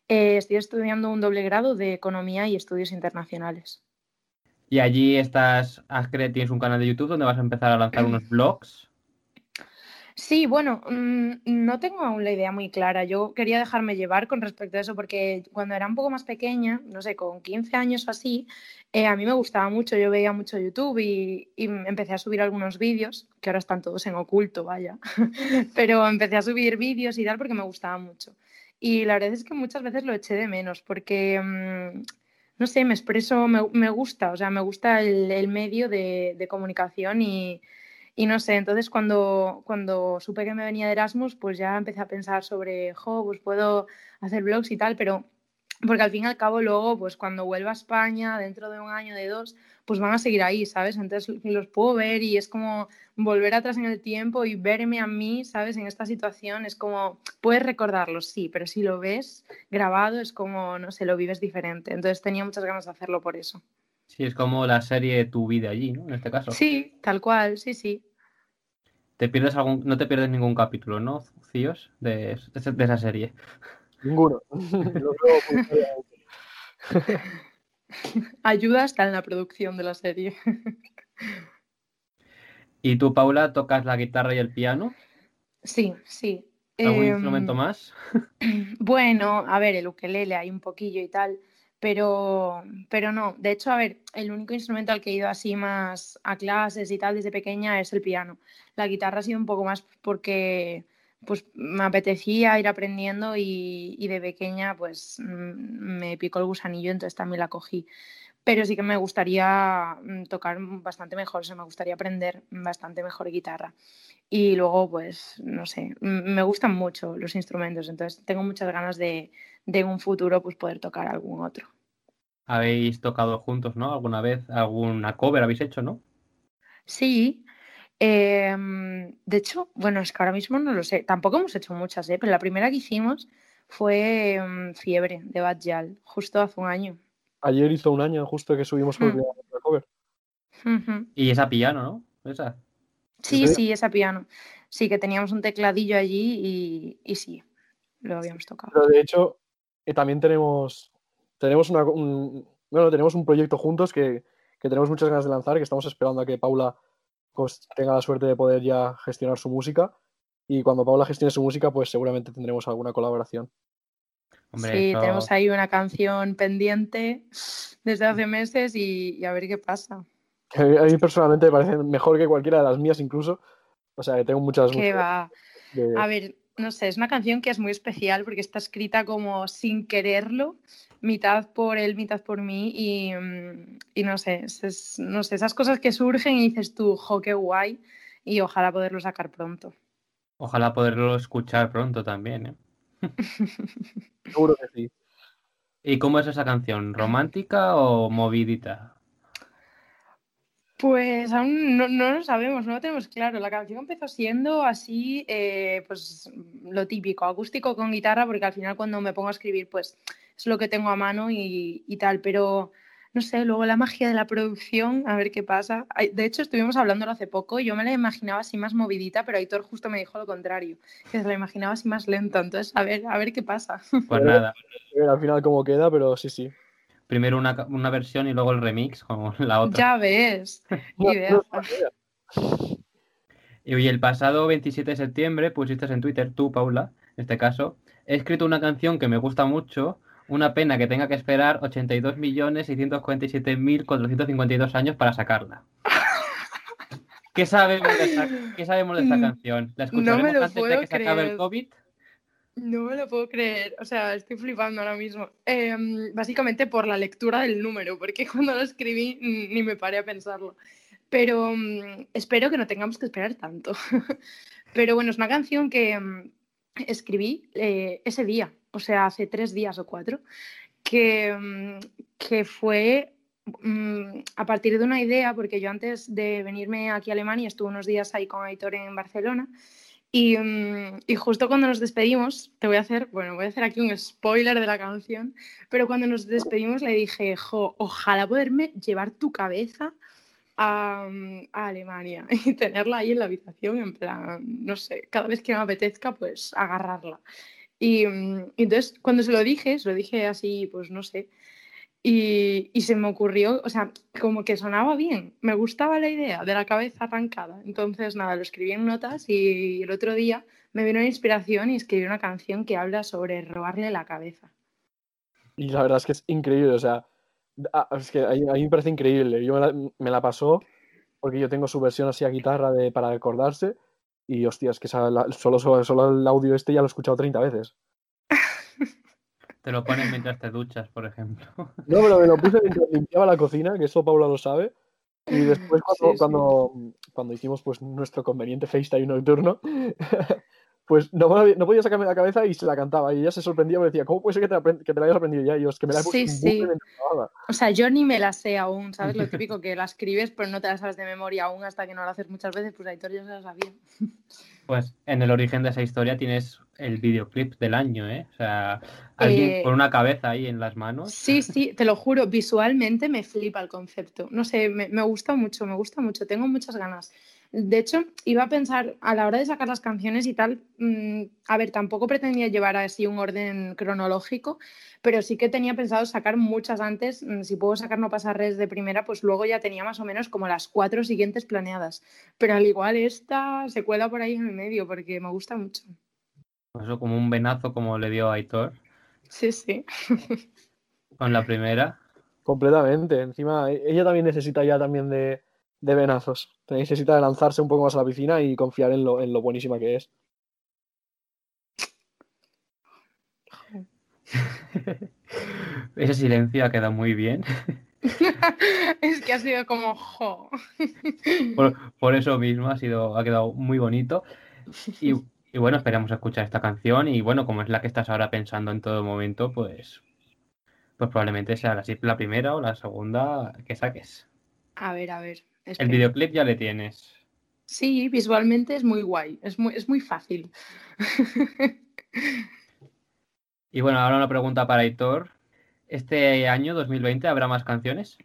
Eh, estoy estudiando un doble grado de Economía y Estudios Internacionales. Y allí estás, tienes un canal de YouTube donde vas a empezar a lanzar unos blogs. Sí, bueno, mm, no tengo aún la idea muy clara. Yo quería dejarme llevar con respecto a eso porque cuando era un poco más pequeña, no sé, con 15 años o así, eh, a mí me gustaba mucho, yo veía mucho YouTube y, empecé a subir algunos vídeos, que ahora están todos en oculto, vaya, pero empecé a subir vídeos y tal porque me gustaba mucho. Y la verdad es que muchas veces lo eché de menos porque, mm, no sé, me expreso, me, me gusta, o sea, me gusta el, el medio de, de comunicación y y no sé, entonces cuando, cuando supe que me venía de Erasmus, pues ya empecé a pensar sobre, jo, pues puedo hacer blogs y tal, pero porque al fin y al cabo luego, pues cuando vuelva a España, dentro de un año, de dos, pues van a seguir ahí, ¿sabes? Entonces los puedo ver y es como volver atrás en el tiempo y verme a mí, ¿sabes? En esta situación es como, puedes recordarlo, sí, pero si lo ves grabado es como, no sé, lo vives diferente. Entonces tenía muchas ganas de hacerlo por eso. Sí, es como la serie Tu vida allí, ¿no? En este caso. Sí, tal cual, sí, sí. Te pierdes algún, no te pierdes ningún capítulo, ¿no, Cíos? De, de, de esa serie. Ninguno. Ayuda hasta en la producción de la serie. ¿Y tú, Paula, tocas la guitarra y el piano? Sí, sí. ¿Algún Eh, instrumento más? Bueno, a ver, el ukelele hay un poquillo y tal, pero, pero no. De hecho, a ver, el único instrumento al que he ido así más a clases y tal desde pequeña es el piano. La guitarra ha sido un poco más porque pues me apetecía ir aprendiendo y, de pequeña pues mm, me picó el gusanillo, entonces también la cogí. Pero sí que me gustaría mm, tocar bastante mejor, o sea, me gustaría aprender bastante mejor guitarra. Y luego, pues, no sé, me gustan mucho los instrumentos, entonces tengo muchas ganas de, de en un futuro pues poder tocar algún otro. Habéis tocado juntos, ¿no? ¿Alguna vez? ¿Alguna cover habéis hecho, no? Sí, em, de hecho, bueno, es que ahora mismo no lo sé, tampoco hemos hecho muchas, ¿eh? Pero la primera que hicimos fue em, Fiebre de Bad Gyal, justo hace un año. Ayer hizo un año justo que subimos por Mm. primera vez la cover. Y esa piano, ¿no? Esa. Sí, serio? sí, esa piano. Sí, que teníamos un tecladillo allí y, y sí, lo habíamos tocado. Pero de hecho, eh, también tenemos, tenemos, una, un, bueno, tenemos un proyecto juntos que, que tenemos muchas ganas de lanzar, que estamos esperando a que Paula pues, tenga la suerte de poder ya gestionar su música. Y cuando Paula gestione su música, pues seguramente tendremos alguna colaboración. Hombre, Sí, eso- tenemos ahí una canción pendiente desde hace meses y, y a ver qué pasa. Que a mí personalmente me parece mejor que cualquiera de las mías incluso. O sea, que tengo muchas... ¿Qué muchas va? de- A ver, no sé, es una canción que es muy especial porque está escrita como sin quererlo, mitad por él, mitad por mí y, mm, y no sé, es- es- no sé, esas cosas que surgen y dices tú, jo, qué guay y ojalá poderlo sacar pronto. Ojalá poderlo escuchar pronto también, ¿eh? Seguro que sí. ¿Y cómo es esa canción? ¿Romántica o movidita? Pues aún no, no lo sabemos, no lo tenemos claro. La canción empezó siendo así, eh, pues lo típico, acústico con guitarra, porque al final cuando me pongo a escribir, pues es lo que tengo a mano y, y tal, pero no sé, luego la magia de la producción, a ver qué pasa. De hecho, estuvimos hablándolo hace poco y yo me la imaginaba así más movidita, pero Aitor justo me dijo lo contrario, que se la imaginaba así más lenta, entonces a ver, a ver qué pasa. Pues nada, A ver al final cómo queda, pero sí, sí. primero una, una versión y luego el remix con la otra. Ya ves, idea. Y oye, el pasado 27 de septiembre pusiste en Twitter, tú, Paula, en este caso, he escrito una canción que me gusta mucho, una pena que tenga que esperar 82.647.452 años para sacarla. ¿Qué sabemos de esta, qué sabemos de esta Mm, canción? ¿La no escucharemos lo antes de que se acabe el. COVID? No me lo puedo creer, o sea, estoy flipando ahora mismo. Em, básicamente por la lectura del número, porque cuando lo escribí ni me paré a pensarlo. Pero mm, espero que no tengamos que esperar tanto. Pero bueno, es una canción que mm, escribí eh, ese día, o sea, hace tres días o cuatro, que, mm, que fue mm, a partir de una idea, porque yo antes de venirme aquí a Alemania estuve unos días ahí con Aitor en Barcelona. Y, mm, y justo cuando nos despedimos, te voy a hacer, bueno, voy a hacer aquí un spoiler de la canción, pero cuando nos despedimos le dije, jo, ojalá poderme llevar tu cabeza a, a Alemania y tenerla ahí en la habitación, en plan, no sé, cada vez que me apetezca, pues agarrarla. Y, mm, y entonces, cuando se lo dije, se lo dije así, pues no sé, Y, se me ocurrió, o sea, como que sonaba bien, me gustaba la idea de la cabeza arrancada. Entonces, nada, lo escribí en notas y el otro día me vino la inspiración y escribí una canción que habla sobre robarle la cabeza. Y la verdad es que es increíble, o sea, es que a mí me parece increíble. Yo me la, me la pasó porque yo tengo su versión así a guitarra de, para acordarse y hostia, es que esa- la- solo, solo, solo el audio este ya lo he escuchado 30 veces. Te lo pones mientras te duchas, por ejemplo. No, pero me lo puse mientras limpiaba la cocina, que eso Paula lo sabe. Y después cuando, Sí, sí. cuando, cuando hicimos pues nuestro conveniente FaceTime nocturno, pues no, la- no podía sacarme de la cabeza y se la cantaba. Y ella se sorprendía porque decía, ¿cómo puede ser que te, la que te la hayas aprendido ya? Y yo, es que me la he puesto Sí, en sí. bucle mientras grababa". O sea, yo ni me la sé aún, ¿sabes? Lo típico que la escribes, pero no te la sabes de memoria aún hasta que no la haces muchas veces, pues Aitor ya se la sabía. Pues en el origen de esa historia tienes el videoclip del año, ¿eh? O sea, alguien Eh, con una cabeza ahí en las manos. Sí, sí, te lo juro, visualmente me flipa el concepto. No sé, me, me gusta mucho, me gusta mucho, tengo muchas ganas. De hecho, iba a pensar, a la hora de sacar las canciones y tal, mm, a ver, tampoco pretendía llevar así un orden cronológico, pero sí que tenía pensado sacar muchas antes. mm, Si puedo sacar No pasa res de primera, pues luego ya tenía más o menos como las cuatro siguientes planeadas. Pero al igual esta se cuela por ahí en el medio porque me gusta mucho. Pues Eso como un venazo como le dio a Aitor Sí, sí. con la primera. Completamente. Encima, e- ella también necesita ya también de, de venazos. Necesita de lanzarse un poco más a la piscina y confiar en lo, en lo buenísima que es. Ese silencio ha quedado muy bien. es que ha sido como, jo. Por, por eso mismo ha sido, ha quedado muy bonito. Y, y bueno, esperamos escuchar esta canción. Y bueno, como es la que estás ahora pensando en todo momento, pues, pues probablemente sea la, la primera o la segunda que saques. A ver, a ver. El videoclip ya le tienes. Sí, visualmente es muy guay, es muy, es muy fácil. Y bueno, ahora una pregunta para Aitor. ¿Este año, 2020, habrá más canciones?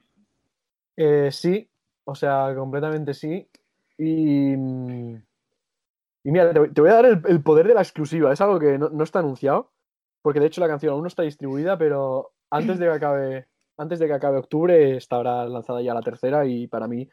Eh, sí, o sea, completamente sí. Y, y mira, te, voy- te voy a dar el, el poder de la exclusiva. Es algo que no, no está anunciado, porque de hecho la canción aún no está distribuida, pero antes de que acabe, antes de que acabe octubre estará lanzada ya la tercera y para mí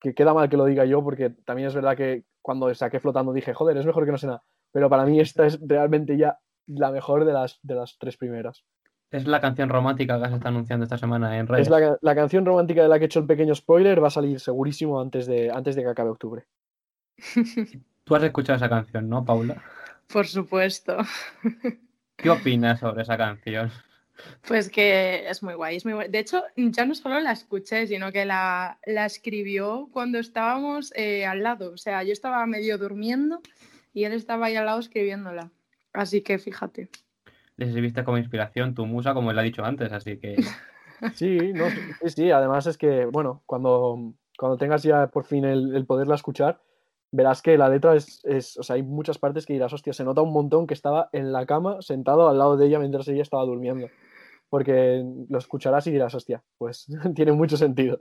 que queda mal que lo diga yo, porque también es verdad que cuando saqué flotando dije, joder, es mejor que no sé nada. Pero para mí esta es realmente ya la mejor de las, de las tres primeras. Es la canción romántica que se está anunciando esta semana en redes. Es la, la canción romántica de la que he hecho el pequeño spoiler, va a salir segurísimo antes de, antes de que acabe octubre. Tú has escuchado esa canción, ¿no, Paula? Por supuesto. ¿Qué opinas sobre esa canción? Pues que es muy guay, es muy guay. De hecho, ya no solo la escuché, sino que la, la escribió cuando estábamos eh, al lado. O sea, yo estaba medio durmiendo y él estaba ahí al lado escribiéndola. Así que fíjate. Le sirviste como inspiración tu musa, como él ha dicho antes, así que Sí, no, sí, sí, además es que, bueno, cuando, cuando tengas ya por fin el, el poderla escuchar, verás que la letra es, es, o sea, hay muchas partes que dirás, hostia, se nota un montón que estaba en la cama sentado al lado de ella mientras ella estaba durmiendo. Porque lo escucharás y dirás, hostia, pues tiene mucho sentido.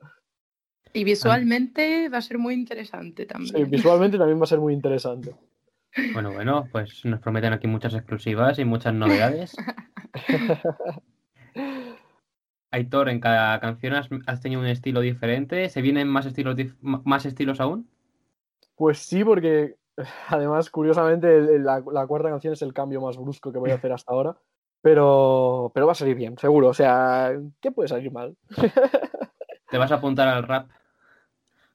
Y visualmente va a ser muy interesante Sí, también. visualmente también va a ser muy interesante. bueno, bueno, pues nos prometen aquí muchas exclusivas y muchas novedades. Aitor, en cada canción has, has tenido un estilo diferente. ¿Se vienen más estilos, más estilos aún? Pues sí, porque además, curiosamente, la, la cuarta canción es el cambio más brusco que voy a hacer hasta ahora. Pero, pero va a salir bien, seguro. O sea, ¿qué puede salir mal? ¿Te vas a apuntar al rap?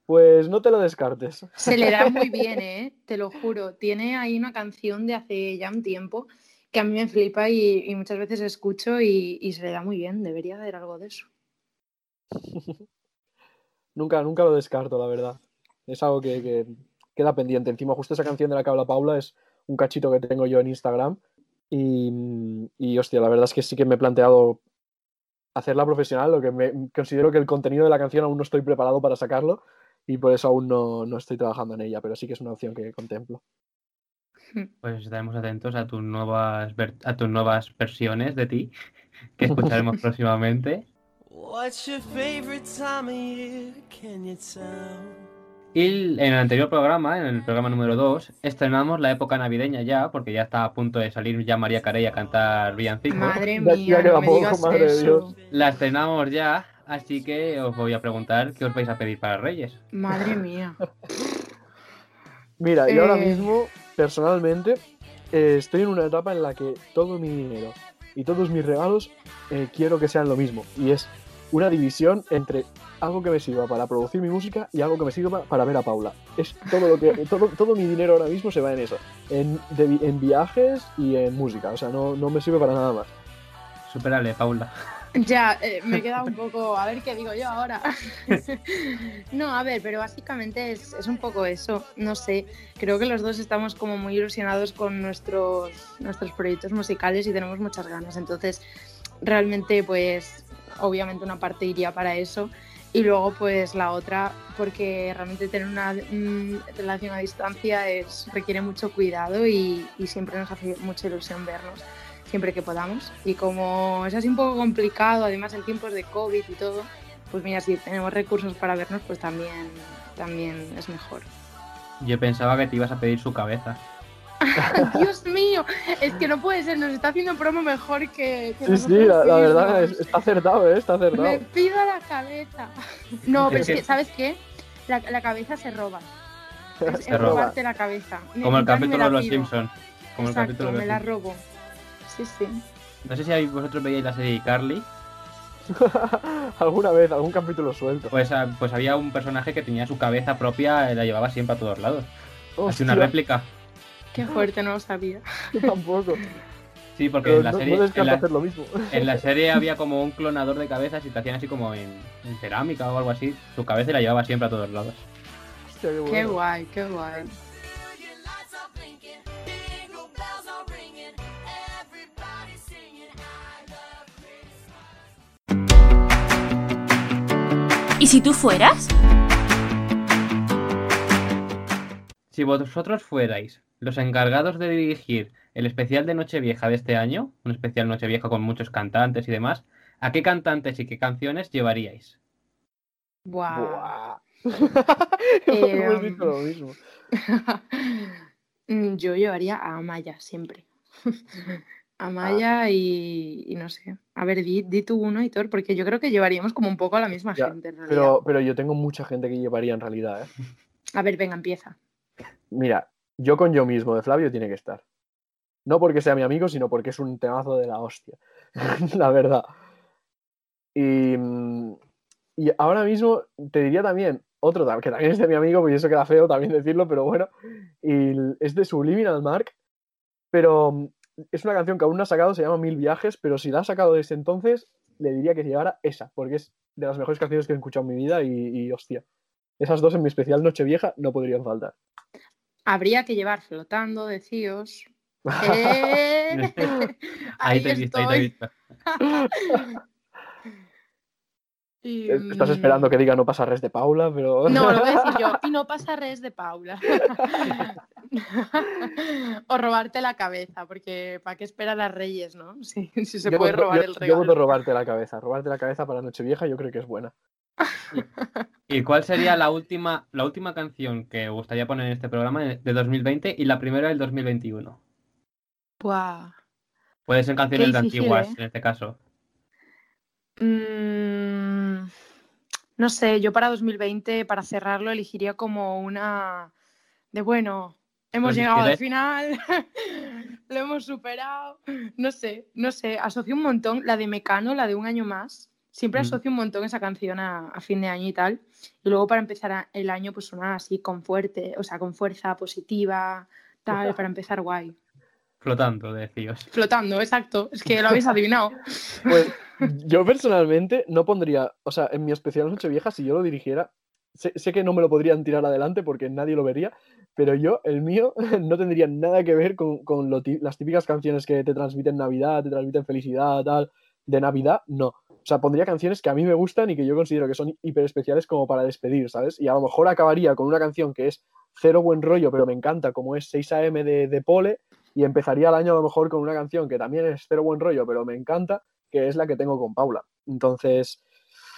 Pues no te lo descartes. Se le da muy bien, ¿eh? Te lo juro. Tiene ahí una canción de hace ya un tiempo que a mí me flipa y, y muchas veces escucho y, y se le da muy bien. Debería haber algo de eso. Nunca, nunca lo descarto, la verdad. Es algo que, que queda pendiente. Encima, justo esa canción de la que habla Paula es un cachito que tengo yo en Instagram. Y, y hostia, la verdad es que sí que me he planteado hacerla profesional, lo que me considero que el contenido de la canción aún no estoy preparado para sacarlo y por eso aún no, no estoy trabajando en ella, pero sí que es una opción que contemplo. Pues estaremos atentos a tus nuevas a tus nuevas versiones de ti que escucharemos próximamente. What's your favorite time of year? Can you tell? Y en el anterior programa, en el programa número 2, estrenamos la época navideña ya, porque ya está a punto de salir ya María Carey a cantar villancicos. Madre mía, no me digas madre eso. Dios. La estrenamos ya, así que os voy a preguntar qué os vais a pedir para Reyes. Madre mía. Mira, yo ahora Eh. mismo, personalmente, eh, estoy en una etapa en la que todo mi dinero y todos mis regalos eh, quiero que sean lo mismo. Y es una división entre algo que me sirva para producir mi música y algo que me sirva para ver a Paula. Es todo lo que todo, todo mi dinero ahora mismo se va en eso. En, de en viajes y en música. O sea, no, no me sirve para nada más. Superale, Paula. Ya, eh, me he quedado un poco, a ver qué digo yo ahora. no, a ver, pero básicamente es, es un poco eso, no sé, creo que los dos estamos como muy ilusionados con nuestros, nuestros proyectos musicales y tenemos muchas ganas, entonces realmente pues obviamente una parte iría para eso y luego pues la otra porque realmente tener una mm, relación a distancia es, requiere mucho cuidado y, siempre nos hace mucha ilusión vernos siempre que podamos. Y como es así un poco complicado, además en tiempos de COVID y todo, pues mira, si tenemos recursos para vernos, pues también, también es mejor. Yo pensaba que te ibas a pedir su cabeza. Dios mío, es que no puede ser, nos está haciendo promo mejor que... que Sí, sí, la, la verdad es- está acertado, ¿eh? Está Me acertado. pido la cabeza. No, pero es que, ¿sabes qué? La, la cabeza se roba. Es, Se es roba. robarte la cabeza. Como el me capítulo de los. Simpsons. Como el capítulo de me la robo. Sí, sí. No sé si vosotros veíais la serie de Carly. Alguna vez, algún capítulo suelto. Pues, ah, pues había un personaje que tenía su cabeza propia y la llevaba siempre a todos lados. Así una Hostia, réplica. Qué fuerte, no lo sabía. yo tampoco. Sí, porque Pero en la no, serie. no en la- hacer lo mismo. En la serie había como un clonador de cabezas y te hacían así como en, en cerámica o algo así. Su cabeza la llevaba siempre a todos lados. Hostia, qué guay, qué guay. ¿Y si tú fueras? Si vosotros fuerais los encargados de dirigir el especial de Nochevieja de este año, un especial Nochevieja con muchos cantantes y demás, ¿a qué cantantes y qué canciones llevaríais? Buah. Buah. Eh, Hemos dicho lo mismo. Mm, Yo llevaría a Amaya siempre. Amaya y, y no sé. A ver, di, di tú uno, Hitor, porque yo creo que llevaríamos como un poco a la misma Ya, gente. En realidad. Pero, pero yo tengo mucha gente que llevaría en realidad, ¿eh? A ver, venga, empieza. Mira, yo con yo mismo de Flavio tiene que estar. No porque sea mi amigo, sino porque es un temazo de la hostia. la verdad. Y, y ahora mismo te diría también otro que también es de mi amigo, pues eso queda feo también decirlo, pero bueno. Y es de Subliminal Mark. Pero es una canción que aún no ha sacado, se llama Mil Viajes, pero si la ha sacado desde entonces, le diría que llevara esa, porque es de las mejores canciones que he escuchado en mi vida y, y hostia. Esas dos en mi especial Nochevieja no podrían faltar. Habría que llevar flotando de Cíos. ¡Eh! Ahí te he visto, ahí te he visto. Y, Estás mm, esperando que diga no pasa res de Paula, pero. No, lo voy a decir yo. Y no pasa res de Paula. o robarte la cabeza, porque ¿para qué esperar a Reyes, no? Si, si se Yo puede voto- robar yo- el Yo regalo. voto robarte la cabeza. Robarte la cabeza para Nochevieja yo creo que es buena. ¿Y cuál sería la última, la última canción que gustaría poner en este programa de de 2020 y la primera del 2021? Buah. Puede ser canciones de antiguas, ¿eh? en este caso. Mm, no sé, yo para 2020, para cerrarlo, elegiría como una de bueno, hemos Pues, llegado ¿y de- al final, lo hemos superado. No sé, no sé, asocio un montón la de Mecano, la de un año más. Siempre Mm. asocio un montón esa canción a, a fin de año y tal. Y luego para empezar a- el año, pues una así con fuerte, o sea, con fuerza positiva, tal, para empezar guay. Flotando, decíos. Flotando, exacto. Es que lo habéis adivinado. Pues yo personalmente no pondría, o sea, en mi especial Nochevieja, si yo lo dirigiera, sé, sé que no me lo podrían tirar adelante porque nadie lo vería, pero yo, el mío, no tendría nada que ver con, con lo las típicas canciones que te transmiten Navidad, te transmiten felicidad, tal, de Navidad, no. O sea, pondría canciones que a mí me gustan y que yo considero que son hiper especiales como para despedir, ¿sabes? Y a lo mejor acabaría con una canción que es cero buen rollo, pero me encanta, como es 6 AM de, de Pole, y empezaría el año a lo mejor con una canción que también es cero buen rollo, pero me encanta, que es la que tengo con Paula. Entonces,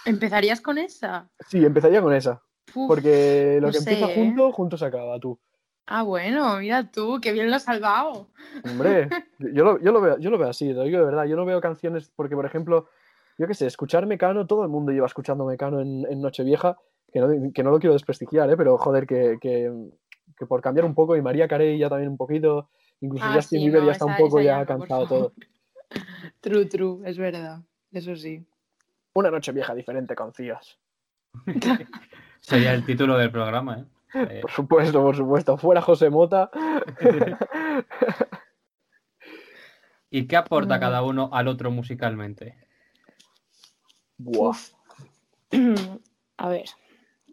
¿Empezarías con esa? sí, empezaría con esa. Uf, Porque lo no que empieza sé, ¿eh? junto, junto se acaba, tú. Ah, bueno, mira tú, qué bien lo has salvado. Hombre, yo lo, yo lo veo, yo lo veo así, lo digo de verdad. Yo no veo canciones, porque por ejemplo, yo qué sé, escuchar Mecano, todo el mundo lleva escuchando Mecano en, en Nochevieja, que no, que no lo quiero desprestigiar, ¿eh? pero joder, que, que, que por cambiar un poco, y María Carey ya también un poquito, incluso Ah, Justin sí, Bieber no, ya está un poco ya ya cansado todo. True, true, es verdad. Eso sí. Una Nochevieja diferente con Cías. Sería el título del programa, ¿eh? Eh, Por supuesto, por supuesto. Fuera José Mota. ¿Y qué aporta cada uno al otro musicalmente? Buah. A ver,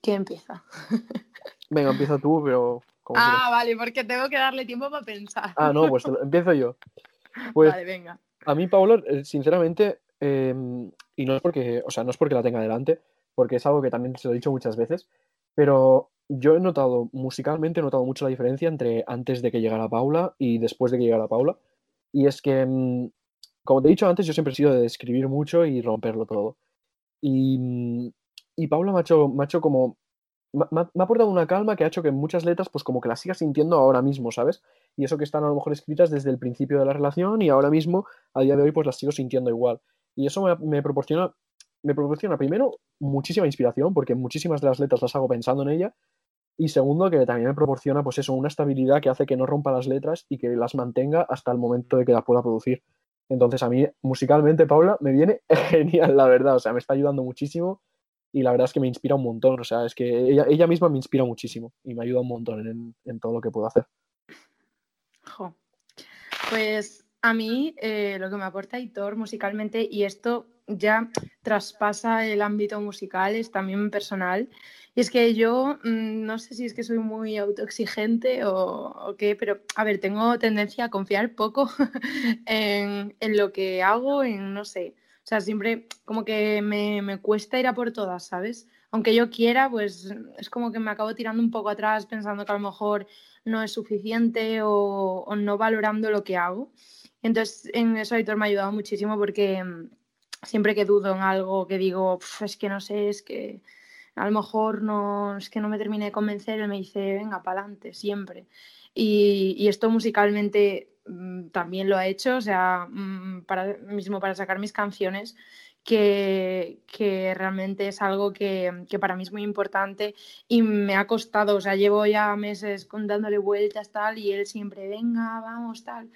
¿quién empieza? Venga, empieza tú, pero. Ah, vale, porque tengo que darle tiempo para pensar. Ah, no, pues empiezo yo. Pues Vale, venga. A mí, Pablo, eh, sinceramente, eh, y no es porque, o sea, no es porque la tenga delante, porque es algo que también se lo he dicho muchas veces, pero yo he notado, musicalmente he notado mucho la diferencia entre antes de que llegara Paula y después de que llegara Paula. Y es que, mm, como te he dicho antes, yo siempre he sido de escribir mucho y romperlo todo. Y, y Paula me ha hecho, me ha hecho como... Me ha aportado una calma que ha hecho que muchas letras, pues como que las siga sintiendo ahora mismo, ¿sabes? Y eso que están a lo mejor escritas desde el principio de la relación y ahora mismo a día de hoy pues las sigo sintiendo igual. Y eso me, me proporciona, me proporciona primero muchísima inspiración porque muchísimas de las letras las hago pensando en ella y segundo que también me proporciona pues eso, una estabilidad que hace que no rompa las letras y que las mantenga hasta el momento de que las pueda producir. Entonces a mí musicalmente Paula me viene genial, la verdad, o sea, me está ayudando muchísimo y la verdad es que me inspira un montón, o sea, es que ella, ella misma me inspira muchísimo y me ayuda un montón en, todo lo que puedo hacer. Jo. Pues a mí eh, lo que me aporta Hitor musicalmente, y esto ya traspasa el ámbito musical, es también personal, y es que yo mm, no sé si es que soy muy autoexigente o, o qué, pero a ver, tengo tendencia a confiar poco en, en lo que hago, en no sé, o sea, siempre como que me, me cuesta ir a por todas, ¿sabes? Aunque yo quiera, pues es como que me acabo tirando un poco atrás pensando que a lo mejor no es suficiente o, o no valorando lo que hago. Entonces, en eso Aitor me ha ayudado muchísimo porque mm, siempre que dudo en algo, que digo, "Pf, es que no sé, es que a lo mejor no, es que no me terminé de convencer, él me dice, venga, para adelante, siempre. Y, y esto musicalmente mm, también lo ha hecho, o sea, mm, para, mismo para sacar mis canciones, que, que realmente es algo que, que para mí es muy importante y me ha costado, o sea, llevo ya meses dándole vueltas tal y él siempre, venga, vamos, tal,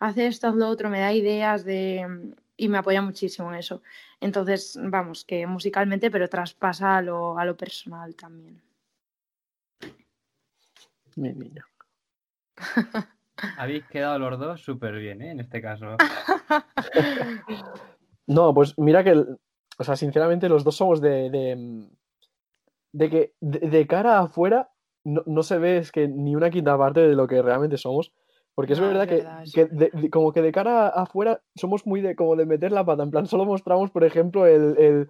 haz esto, haz lo otro, me da ideas de y me apoya muchísimo en eso. Entonces, vamos, que musicalmente, pero traspasa a lo, a lo personal también. Mi niño. Habéis quedado los dos súper bien, ¿eh? En este caso. No, pues mira que, o sea, sinceramente los dos somos de, de, de que de, de cara afuera no, no se ve es que ni una quinta parte de lo que realmente somos, porque es No, es verdad que, de- de- como que de cara afuera somos muy de como de meter la pata, en plan, solo mostramos, por ejemplo, el, el-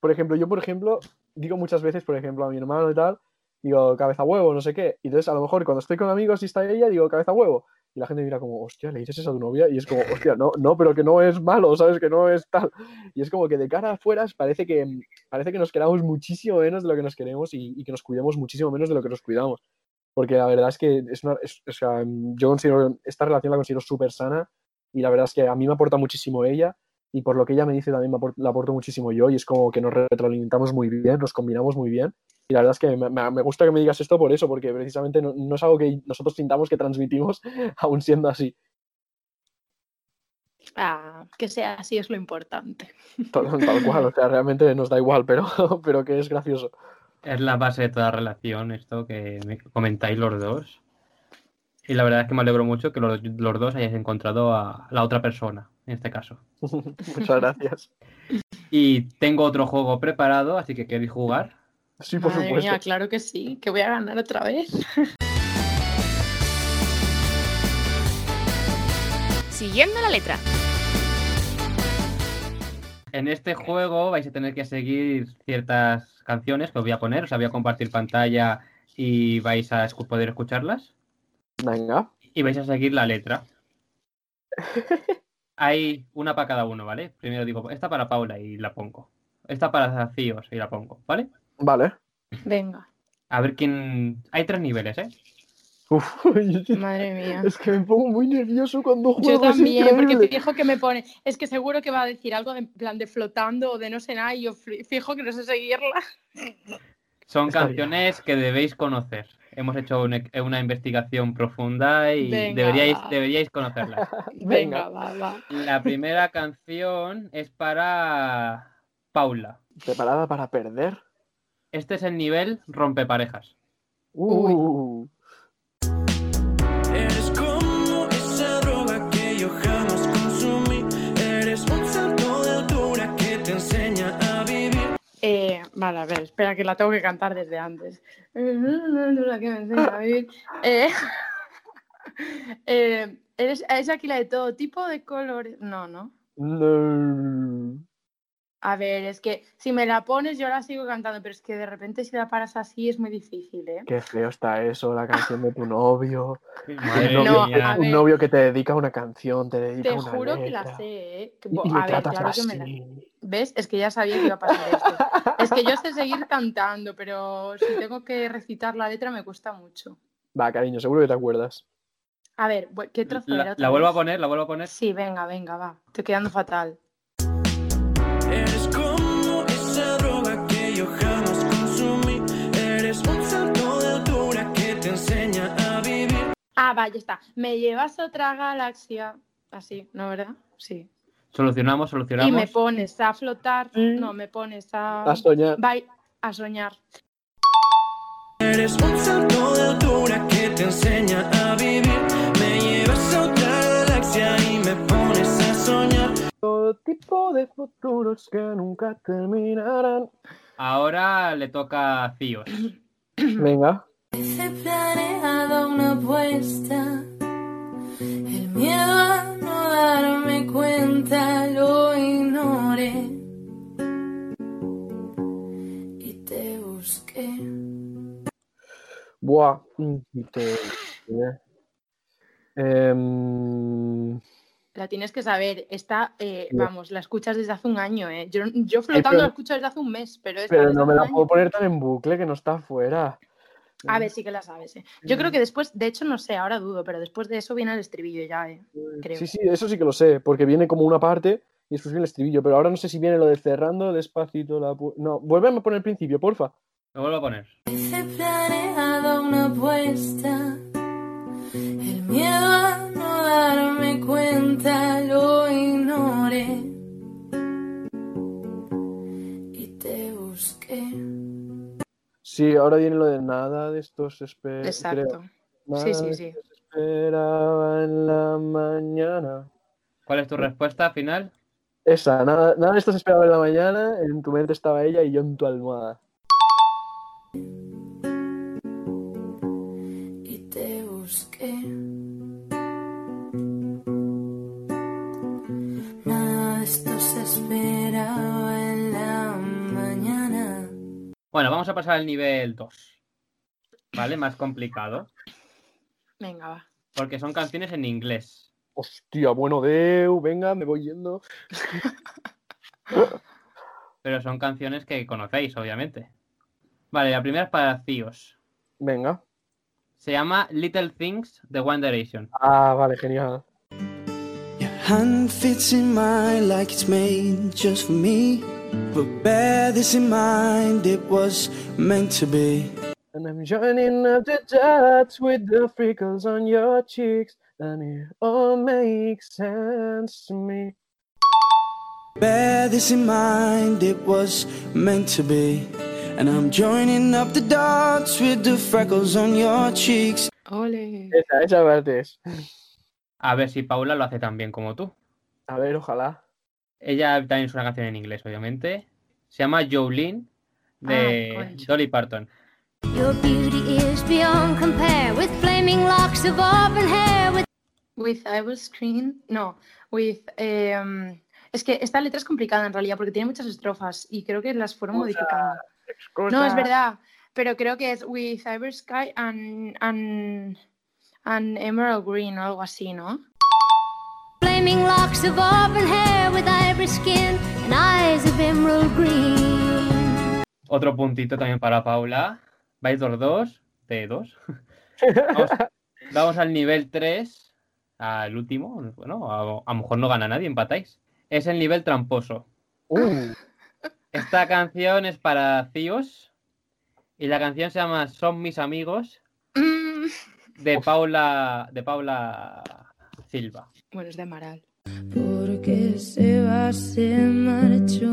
por ejemplo, yo, por ejemplo, digo muchas veces, por ejemplo, a mi hermano y tal, digo, cabeza huevo, no sé qué, y entonces a lo mejor cuando estoy con amigos y está ella, digo, cabeza huevo, y la gente mira como, hostia, ¿le dices eso a tu novia? Y es como, hostia, no, no, pero que no es malo, ¿sabes? Que no es tal. Y es como que de cara afuera parece que, parece que nos queramos muchísimo menos de lo que nos queremos y, y que nos cuidemos muchísimo menos de lo que nos cuidamos. Porque la verdad es que es una, es- o sea, yo considero, esta relación la considero súper sana y la verdad es que a mí me aporta muchísimo ella y por lo que ella me dice también me apor- la aporto muchísimo yo y es como que nos retroalimentamos muy bien, nos combinamos muy bien y la verdad es que me, me- me gusta que me digas esto por eso, porque precisamente no, no es algo que nosotros sintamos que transmitimos aún siendo así. Ah, que sea así es lo importante. Tal, tal cual, o sea, realmente nos da igual, pero, pero que es gracioso. Es la base de toda relación, esto que me comentáis los dos. Y la verdad es que me alegro mucho que los, los dos hayáis encontrado a la otra persona, en este caso. Muchas gracias. Y tengo otro juego preparado, así que queréis jugar. Sí, por Madre supuesto. mía, claro que sí, que voy a ganar otra vez. Siguiendo la letra. En este juego vais a tener que seguir ciertas canciones que os voy a poner, os voy a compartir pantalla y vais a escu- poder escucharlas. Venga. Y vais a seguir la letra. Hay una para cada uno, ¿vale? Primero digo, esta para Paula y la pongo. Esta para Zafíos y la pongo, ¿vale? Vale. Venga. A ver quién. Hay tres niveles, ¿eh? Uf, Madre mía. es que me pongo muy nervioso cuando juego. Yo es también, porque fijo que me pone. Es que seguro que va a decir algo de en plan de flotando o de no sé nada y yo fijo que no sé seguirla. Son Está bien. canciones que debéis conocer. Hemos hecho una, una investigación profunda y Venga, deberíais, va. deberíais conocerlas. Venga, va, va. La primera canción es para Paula. ¿Preparada para perder? Este es el nivel rompeparejas. Uh, Eres vale, a ver, espera que la tengo que cantar desde antes. La que me enseña a vivir. Eh, eh, eres, es aquí la de todo tipo de colores. No, no. no. A ver, es que si me la pones yo la sigo cantando, pero es que de repente si la paras así es muy difícil, ¿eh? Qué feo está eso, la canción de tu novio. Madre un, No, novio, mía. a un ver. novio que te dedica una canción, te dedica Te una juro que la sé, ¿eh? Que- Y, a ver, tratas claro que me la... así. ¿Ves? Es que ya sabía que iba a pasar esto. Es que yo sé seguir cantando, pero si tengo que recitar la letra me cuesta mucho. Va, cariño, seguro que te acuerdas. A ver, ¿qué trozo La, era la vuelvo a poner, la vuelvo a poner. Sí, venga, venga, va. Estoy quedando fatal. Eres como esa droga que yo jamás consumí. Eres un salto de altura que te enseña a vivir. Ah, va, ya está. Me llevas a otra galaxia. Así, ¿no, verdad? Sí. Solucionamos, Y solucionamos. me pones a flotar. Sí. No, me pones a. A soñar. Vai- a soñar. Eres un salto de altura que te enseña a vivir. Me llevas a otra galaxia y me pones a soñar. Todo tipo de futuros que nunca terminarán. Ahora le toca a Cíos. Venga. He planeado una apuesta. El miedo a no darme cuenta lo ignoré. Y te busqué. Buah. mm, te- eh. Em, La tienes que saber. Esta, eh, vamos, la escuchas desde hace un año, ¿eh? Yo, yo flotando pero- la escucho desde hace un mes, pero esta pero desde no me la año. puedo poner tan en bucle que no está fuera. A ver, sí que la sabes, ¿eh? Yo creo que después, de hecho, no sé, ahora dudo, pero después de eso viene el estribillo ya, ¿eh? creo. Sí, sí, eso sí que lo sé, porque viene como una parte y después viene el estribillo, pero ahora no sé si viene lo de cerrando despacito la pu- No, vuélveme a poner el principio, porfa. Lo vuelvo a poner. He planeado una apuesta. El miedo a no darme cuenta lo ignoré. Sí, ahora viene lo de nada de esto se espera. Exacto. Nada Sí, sí, de sí. esperaba en la mañana. ¿Cuál es tu respuesta final? Esa, nada, nada de esto se esperaba en la mañana, en tu mente estaba ella y yo en tu almohada. Y te busqué. Nada de esto se esperaba. Bueno, vamos a pasar al nivel 2. ¿Vale? Más complicado. Venga, va. Porque son canciones en inglés. Hostia, bueno, Deu, venga, me voy yendo. Pero son canciones que conocéis, obviamente. Vale, la primera es para Cíos. Venga. Se llama Little Things de One Direction. Ah, vale, genial. Your hand fits in mine like it's made just for me. But bear this in mind, it was meant to be. And I'm joining up the dots with the freckles on your cheeks. And it all makes sense to me. Bear this in mind, it was meant to be. And I'm joining up the dots with the freckles on your cheeks. Ole. Esa, esa parte es. A ver si Paula lo hace tan bien como tú. A ver, ojalá. Ella también es una canción en inglés, obviamente. Se llama Jolene de Ah. Dolly Parton. Your beauty is beyond compare with flaming locks of auburn hair. With With I will screen. No, with. em, es que esta letra es complicada en realidad porque tiene muchas estrofas y creo que las fueron modificando. No, es verdad. Pero creo que es with Ivory Sky and, and, and Emerald Green o algo así, ¿no? Flaming locks of auburn hair with ivory skin and eyes of emerald green. Otro puntito también para Paula. Vais 2-2 de 2. Vamos, vamos al nivel 3, al último. Bueno, a, a lo mejor no gana nadie, empatáis. Es el nivel tramposo. Uh, Esta canción es para Cíos y la canción se llama Son mis amigos Mm, de Paula de Paula Silva. Bueno, es de Amaral. Porque se va, se marchó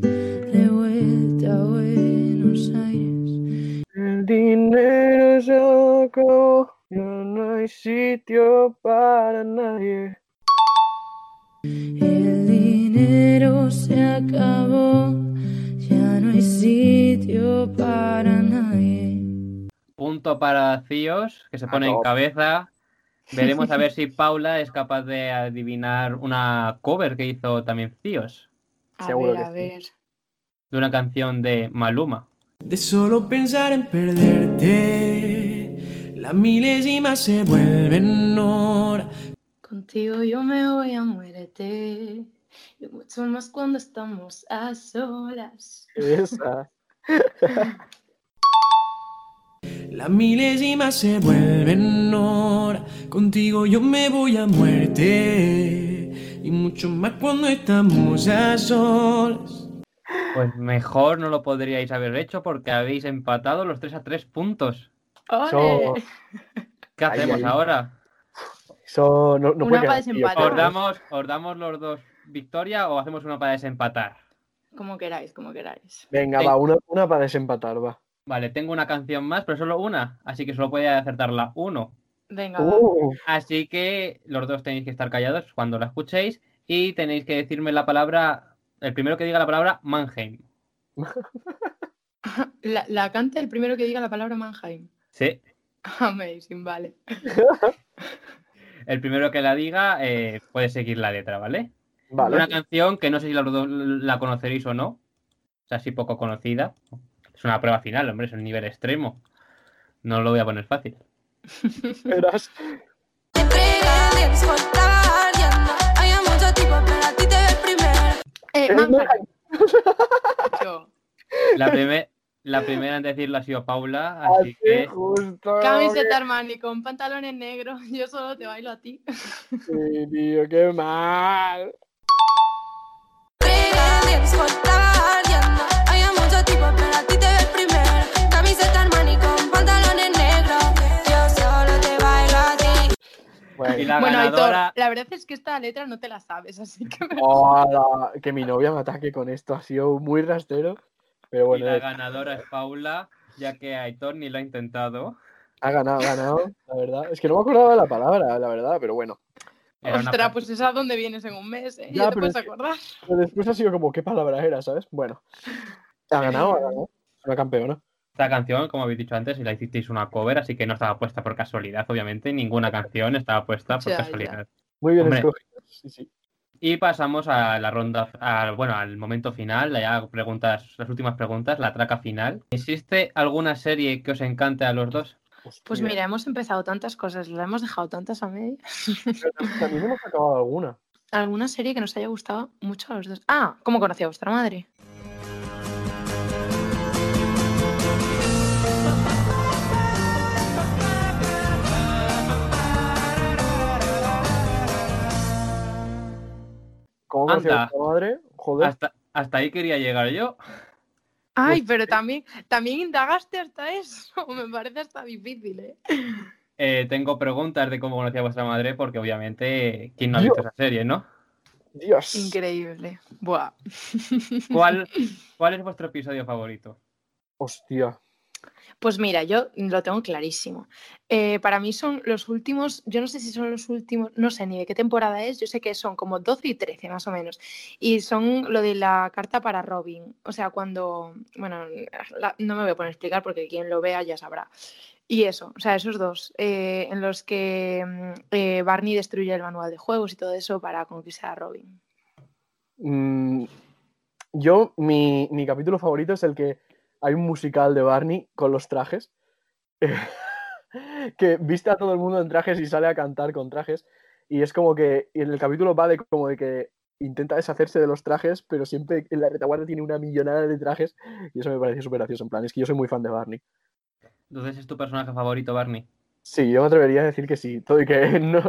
de vuelta a Buenos Aires. el dinero se acabó, ya no hay sitio para nadie. El dinero se acabó, ya no hay sitio para nadie. Punto para Cíos, que se pone en cabeza. Veremos a ver si Paula es capaz de adivinar una cover que hizo también Cíos A Seguro ver, que a sí. ver. de una canción de Maluma. De solo pensar en perderte, las milésimas se vuelven hora. Contigo yo me voy a muerte. Y mucho más cuando estamos a solas. Esa. Las milésimas se vuelven hora. Contigo yo me voy a muerte. Y mucho más cuando estamos a solas. Pues mejor no lo podríais haber hecho porque habéis empatado los 3 a 3 puntos. Eso, ¡Ole! ¿Qué hacemos ay. ahora? eso no, no Una para desempatar. ¿Os damos, ¿Os damos los dos victoria o hacemos una para desempatar? Como queráis, como queráis. Venga, Sí. va, una, una para desempatar, va. Vale, tengo una canción más, pero solo una, así que solo puede acertarla uno. Venga. Uh, Así que los dos tenéis que estar callados cuando la escuchéis y tenéis que decirme la palabra, el primero que diga la palabra Mannheim. La, la canta el primero que diga la palabra Mannheim. Sí, Amazing, vale. el primero que la diga eh, puede seguir la letra, ¿vale? vale. Una canción que no sé si los dos la conoceréis o no, o sea, así poco conocida. Es una prueba final, hombre, es un nivel extremo. No lo voy a poner fácil. Verás. Eh. La, primer- la primera en decirlo ha sido Paula, así Así que justo. Camiseta Armani con pantalones negros. Yo solo te bailo a ti. Sí, tío, qué mal. Bueno, y la bueno, ganadora. Aitor, la verdad es que esta letra no te la sabes, así que me- hola, que mi novia me ataque con esto ha sido muy rastero. Pero Y bueno, la eh, ganadora es Paula, ya que Aitor ni lo ha intentado. ha ganado, ha ganado, la verdad. Es que no me acordaba de la palabra, la verdad, pero bueno. Era Ostras, pues es a donde vienes en un mes, ¿eh? Ya, Ya te puedes que- acordar. Pero después ha sido como, ¿qué palabra era, sabes? Bueno, ha ganado, ha ganado. Una campeona. Esta canción, como habéis dicho antes, y la hicisteis una cover, así que no estaba puesta por casualidad, obviamente. Ninguna canción estaba puesta por Ya, ya. casualidad. Muy bien Hombre. escogida. Sí, sí. Y pasamos a la ronda, a- bueno, al momento final, ya preguntas, las últimas preguntas, la traca final. ¿Existe alguna serie que os encante a los dos? Pues mira, hemos empezado tantas cosas, las hemos dejado tantas a media. pero También hemos acabado alguna. ¿Alguna serie que nos haya gustado mucho a los dos? Ah, ¿cómo conocí a vuestra madre? ¿Cómo Anda. vuestra madre? Joder. Hasta, hasta ahí quería llegar yo. Ay, pero también, también indagaste hasta eso. Me parece hasta difícil, ¿eh? Eh, tengo preguntas de cómo conocí a vuestra madre, porque obviamente, ¿quién no ha visto Dios. esa serie, no? Dios. Increíble. Buah. ¿Cuál, ¿Cuál es vuestro episodio favorito? Hostia. Pues mira, yo lo tengo clarísimo. Eh, para mí son los últimos, yo no sé si son los últimos, no sé ni de qué temporada es, yo sé que son como 12 y 13 más o menos. Y son lo de la carta para Robin. O sea, cuando, bueno, no me voy a poner a explicar porque quien lo vea ya sabrá. Y eso, o sea, esos dos, eh, en los que mm, eh, Barney destruye el manual de juegos y todo eso para conquistar a Robin. Mm, yo, mi, mi capítulo favorito es el que hay un musical de Barney con los trajes. que viste a todo el mundo en trajes y sale a cantar con trajes. Y es como que en el capítulo va de como de que intenta deshacerse de los trajes, pero siempre en la retaguardia tiene una millonada de trajes. Y eso me parece súper gracioso. En plan, es que yo soy muy fan de Barney. Entonces es tu personaje favorito, Barney. Sí, yo me atrevería a decir que sí. Todo y que no.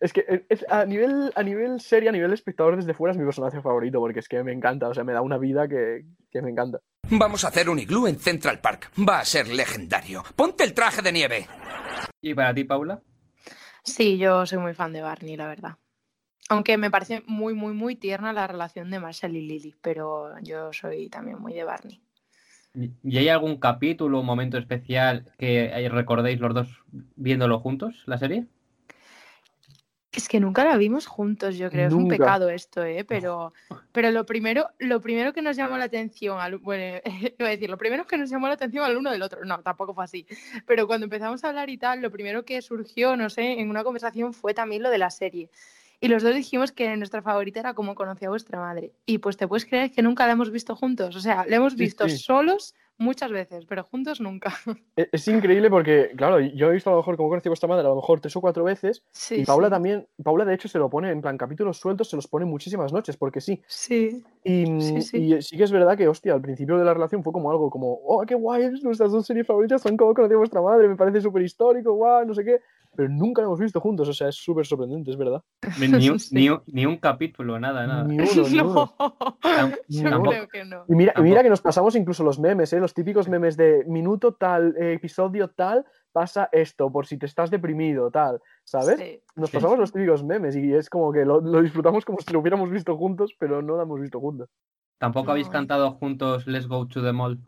Es que eh, es- a nivel, a nivel serie, a nivel espectador desde fuera es mi personaje favorito, porque es que me encanta, o sea, me da una vida que, que me encanta. Vamos a hacer un iglú en Central Park. Va a ser legendario. Ponte el traje de nieve. ¿Y para ti, Paula? Sí, yo soy muy fan de Barney, la verdad. Aunque me parece muy, muy, muy tierna la relación de Marshall y Lily, pero yo soy también muy de Barney. ¿Y hay algún capítulo o momento especial que recordéis los dos viéndolo juntos, la serie? Es que nunca la vimos juntos, yo creo. Es un pecado esto, ¿eh? Pero, pero lo primero, lo primero que nos llamó la atención, al, bueno, iba a decir, lo primero que nos llamó la atención al uno del otro. No, tampoco fue así. Pero cuando empezamos a hablar y tal, lo primero que surgió, no sé, en una conversación fue también lo de la serie. Y los dos dijimos que nuestra favorita era como conocía a vuestra madre. Y pues te puedes creer que nunca la hemos visto juntos. O sea, la hemos visto sí. solos muchas veces, pero juntos nunca. E- Es increíble porque, claro, yo he visto a lo mejor como conocí a vuestra madre, a lo mejor tres o cuatro veces, Sí, y Paula también, Paula de hecho se lo pone en plan capítulos sueltos, se los pone muchísimas noches, porque sí. Sí. Y, mm, Sí, y sí que es verdad que, hostia, al principio de la relación fue como algo como, oh, qué guay, nuestras dos series favoritas son como conocí a vuestra madre, me parece súper histórico, guau, no sé qué. Pero nunca lo hemos visto juntos, o sea, es súper sorprendente, es verdad. Ni un, Sí. ni un- ni un capítulo, nada, nada. Ni uno, ni uno. No, yo tampoco- creo que no. Y mira, y mira que nos pasamos incluso los memes, ¿eh? Los típicos memes de minuto tal, eh, episodio tal, pasa esto, por si te estás deprimido, tal, ¿sabes? Sí. Nos Sí. pasamos los típicos memes y es como que lo, lo disfrutamos como si lo hubiéramos visto juntos, pero no lo hemos visto juntos. Tampoco habéis No. cantado juntos Let's Go to the Mall.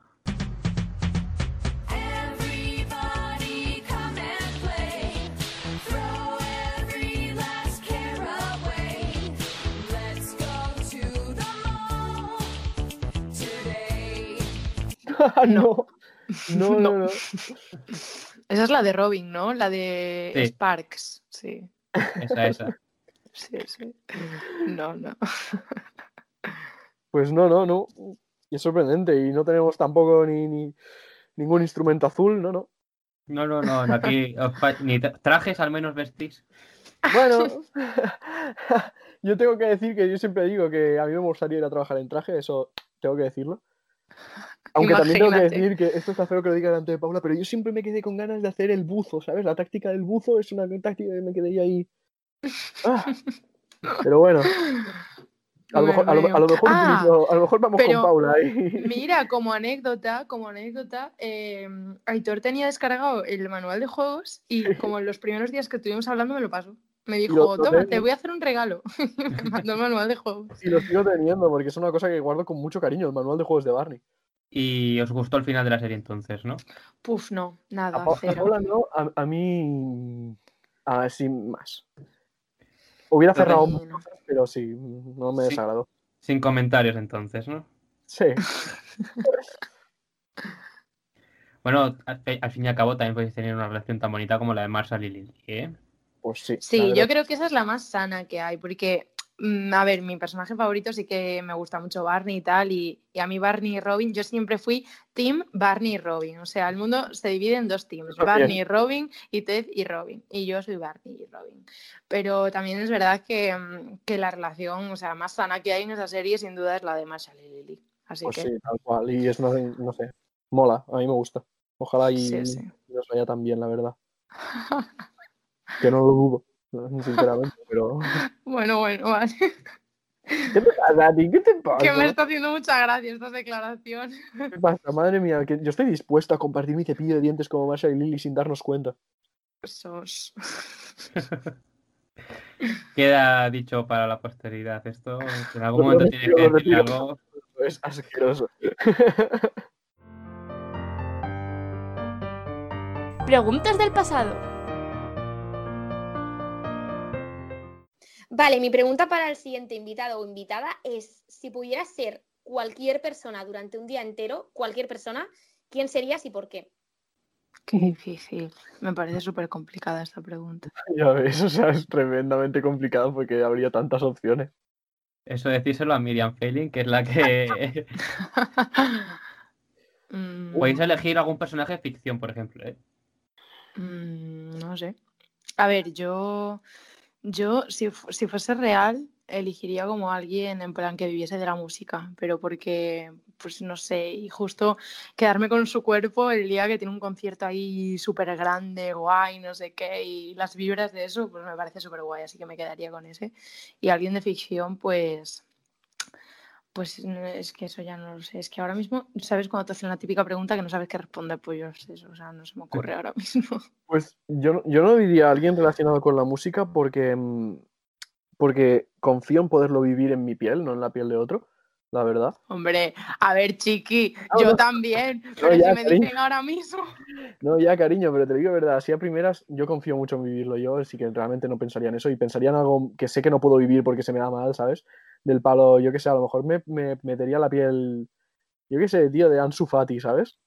no. No, no, No. Esa es la de Robin, ¿no? La de Sí. Sparks. Sí, Esa, esa. sí, sí. No, no. Pues no, no, no. Y es sorprendente. Y no tenemos tampoco ni, ni ningún instrumento azul, no, no. No, no, no, aquí ni tra- trajes al menos vestís. Bueno, yo tengo que decir que yo siempre digo que a mí me gustaría ir a trabajar en traje, eso tengo que decirlo. Aunque también tengo que Imagínate. decir que esto está feo que lo diga delante de Paula, pero yo siempre me quedé con ganas de hacer el buzo, ¿sabes? La táctica del buzo es una táctica que me quedé ahí. Ah. Pero bueno, a lo mejor, a lo, a lo mejor, Ah, utilizo- a lo mejor vamos con Paula ahí. Mira, como anécdota, como anécdota, eh, Aitor tenía descargado el manual de juegos y como en los primeros días que estuvimos hablando me lo pasó. Me dijo, toma, te voy a hacer un regalo. me mandó el manual de juegos. Y lo sigo teniendo porque es una cosa que guardo con mucho cariño, el manual de juegos de Barney. Y os gustó el final de la serie entonces, ¿no? Puf, no, nada, a cero. Paula no, a, a mí. A, sin más. Hubiera Entonces- cerrado Sí, más pero sí, no me Sí. desagradó. Sin comentarios entonces, ¿no? Sí. Bueno, al, fi- al fin y al cabo también podéis tener una relación tan bonita como la de Marshall y Lily, ¿eh? Pues sí. Sí, yo creo que esa es la más sana que hay, porque, a ver, mi personaje favorito sí que me gusta mucho Barney y tal, y, y a mí Barney y Robin, yo siempre fui Team Barney y Robin, o sea, el mundo se divide en dos teams. Barney y Robin y Ted y Robin, y yo soy Barney y Robin. Pero también es verdad que, mm, que la relación, o sea, más sana que hay en esa serie sin duda es la de Marshall y Lily. Así Pues que, sí, tal cual. Y es una, no sé, mola, a mí me gusta. Ojalá y Sí, sí. nos vaya tan bien, la verdad. Que no lo dudo, sinceramente, pero. bueno, bueno, vale. ¿Qué te pasa, a ti? ¿Qué te pasa? que me está haciendo mucha gracia esta declaración. ¿Qué pasa? Madre mía, que yo estoy dispuesto a compartir mi cepillo de dientes como Masha y Lily sin darnos cuenta. Sos. Queda dicho para la posteridad esto. En algún Lo momento tienes que lo decir algo. Es asqueroso. Preguntas del pasado. Vale, mi pregunta para el siguiente invitado o invitada es, si pudieras ser cualquier persona durante un día entero, cualquier persona, ¿quién serías y por qué? Qué difícil. Me parece súper complicada esta pregunta. Ya ves, o sea, es tremendamente complicado porque habría tantas opciones. Eso decírselo a Miriam Feiling, que es la que. Mm, Podéis elegir algún personaje de ficción, por ejemplo. ¿eh? mm, no sé. A ver, yo, yo si, si fuese real, elegiría como alguien en plan que viviese de la música, pero porque, pues no sé, y justo quedarme con su cuerpo el día que tiene un concierto ahí súper grande, guay, no sé qué, y las vibras de eso, pues me parece súper guay, así que me quedaría con ese. Y alguien de ficción, pues, pues no, es que eso ya no lo sé. Es que ahora mismo, ¿sabes? Cuando te hacen la típica pregunta que no sabes qué responder, pues yo sé eso, o sea, no se me ocurre ahora mismo. Pues yo, no- yo no diría a alguien relacionado con la música porque, mm, porque confío en poderlo vivir en mi piel, no en la piel de otro, la verdad. Hombre, a ver, chiqui, No, yo no. también, No, pero ya, si me cariño. dicen ahora mismo. No, ya, cariño, pero te digo verdad, así a primeras yo confío mucho en vivirlo yo, así que realmente no pensaría en eso y pensaría en algo que sé que no puedo vivir porque se me da mal, ¿sabes? Del palo, yo qué sé, a lo mejor me, me metería la piel, yo qué sé, tío, de Ansu Fati, ¿sabes?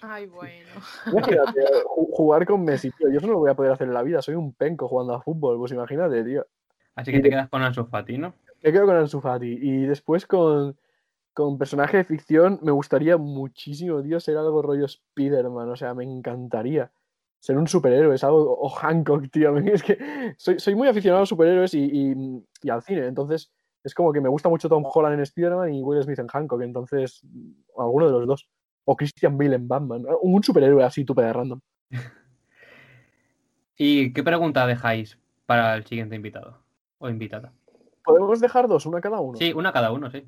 Ay, bueno. Imagínate, ju- jugar con Messi, tío, yo eso no lo voy a poder hacer en la vida, soy un penco jugando a fútbol, pues imagínate, tío. Así que te quedas con Ansu Fati, ¿no? Me quedo con Ansu Fati. Y después con, con personaje de ficción me gustaría muchísimo, tío, ser algo rollo Spider-Man. O sea, me encantaría ser un superhéroe, es algo... O Hancock, tío. Es que soy, soy muy aficionado a los superhéroes y, y- y al cine. Entonces, es como que me gusta mucho Tom Holland en Spider-Man y Will Smith en Hancock. Entonces, alguno de los dos. O Christian Bale en Batman. Un superhéroe así, tú de random. ¿Y qué pregunta dejáis para el siguiente invitado? O invitada. ¿Podemos dejar dos, una cada uno? Sí, una cada uno, sí.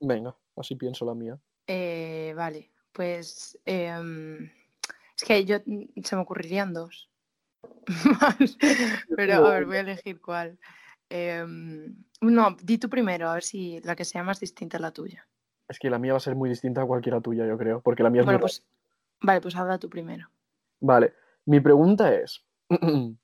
Venga, así pienso la mía. Eh, vale, pues em, es que yo mm, se me ocurrirían dos. Pero a ver, voy a elegir cuál. Em, no, di tú primero, a ver si la que sea más distinta es la tuya. Es que la mía va a ser muy distinta a cualquiera tuya, yo creo, porque la mía es Bueno, muy pues vale, pues habla tú primero. Vale, mi pregunta es,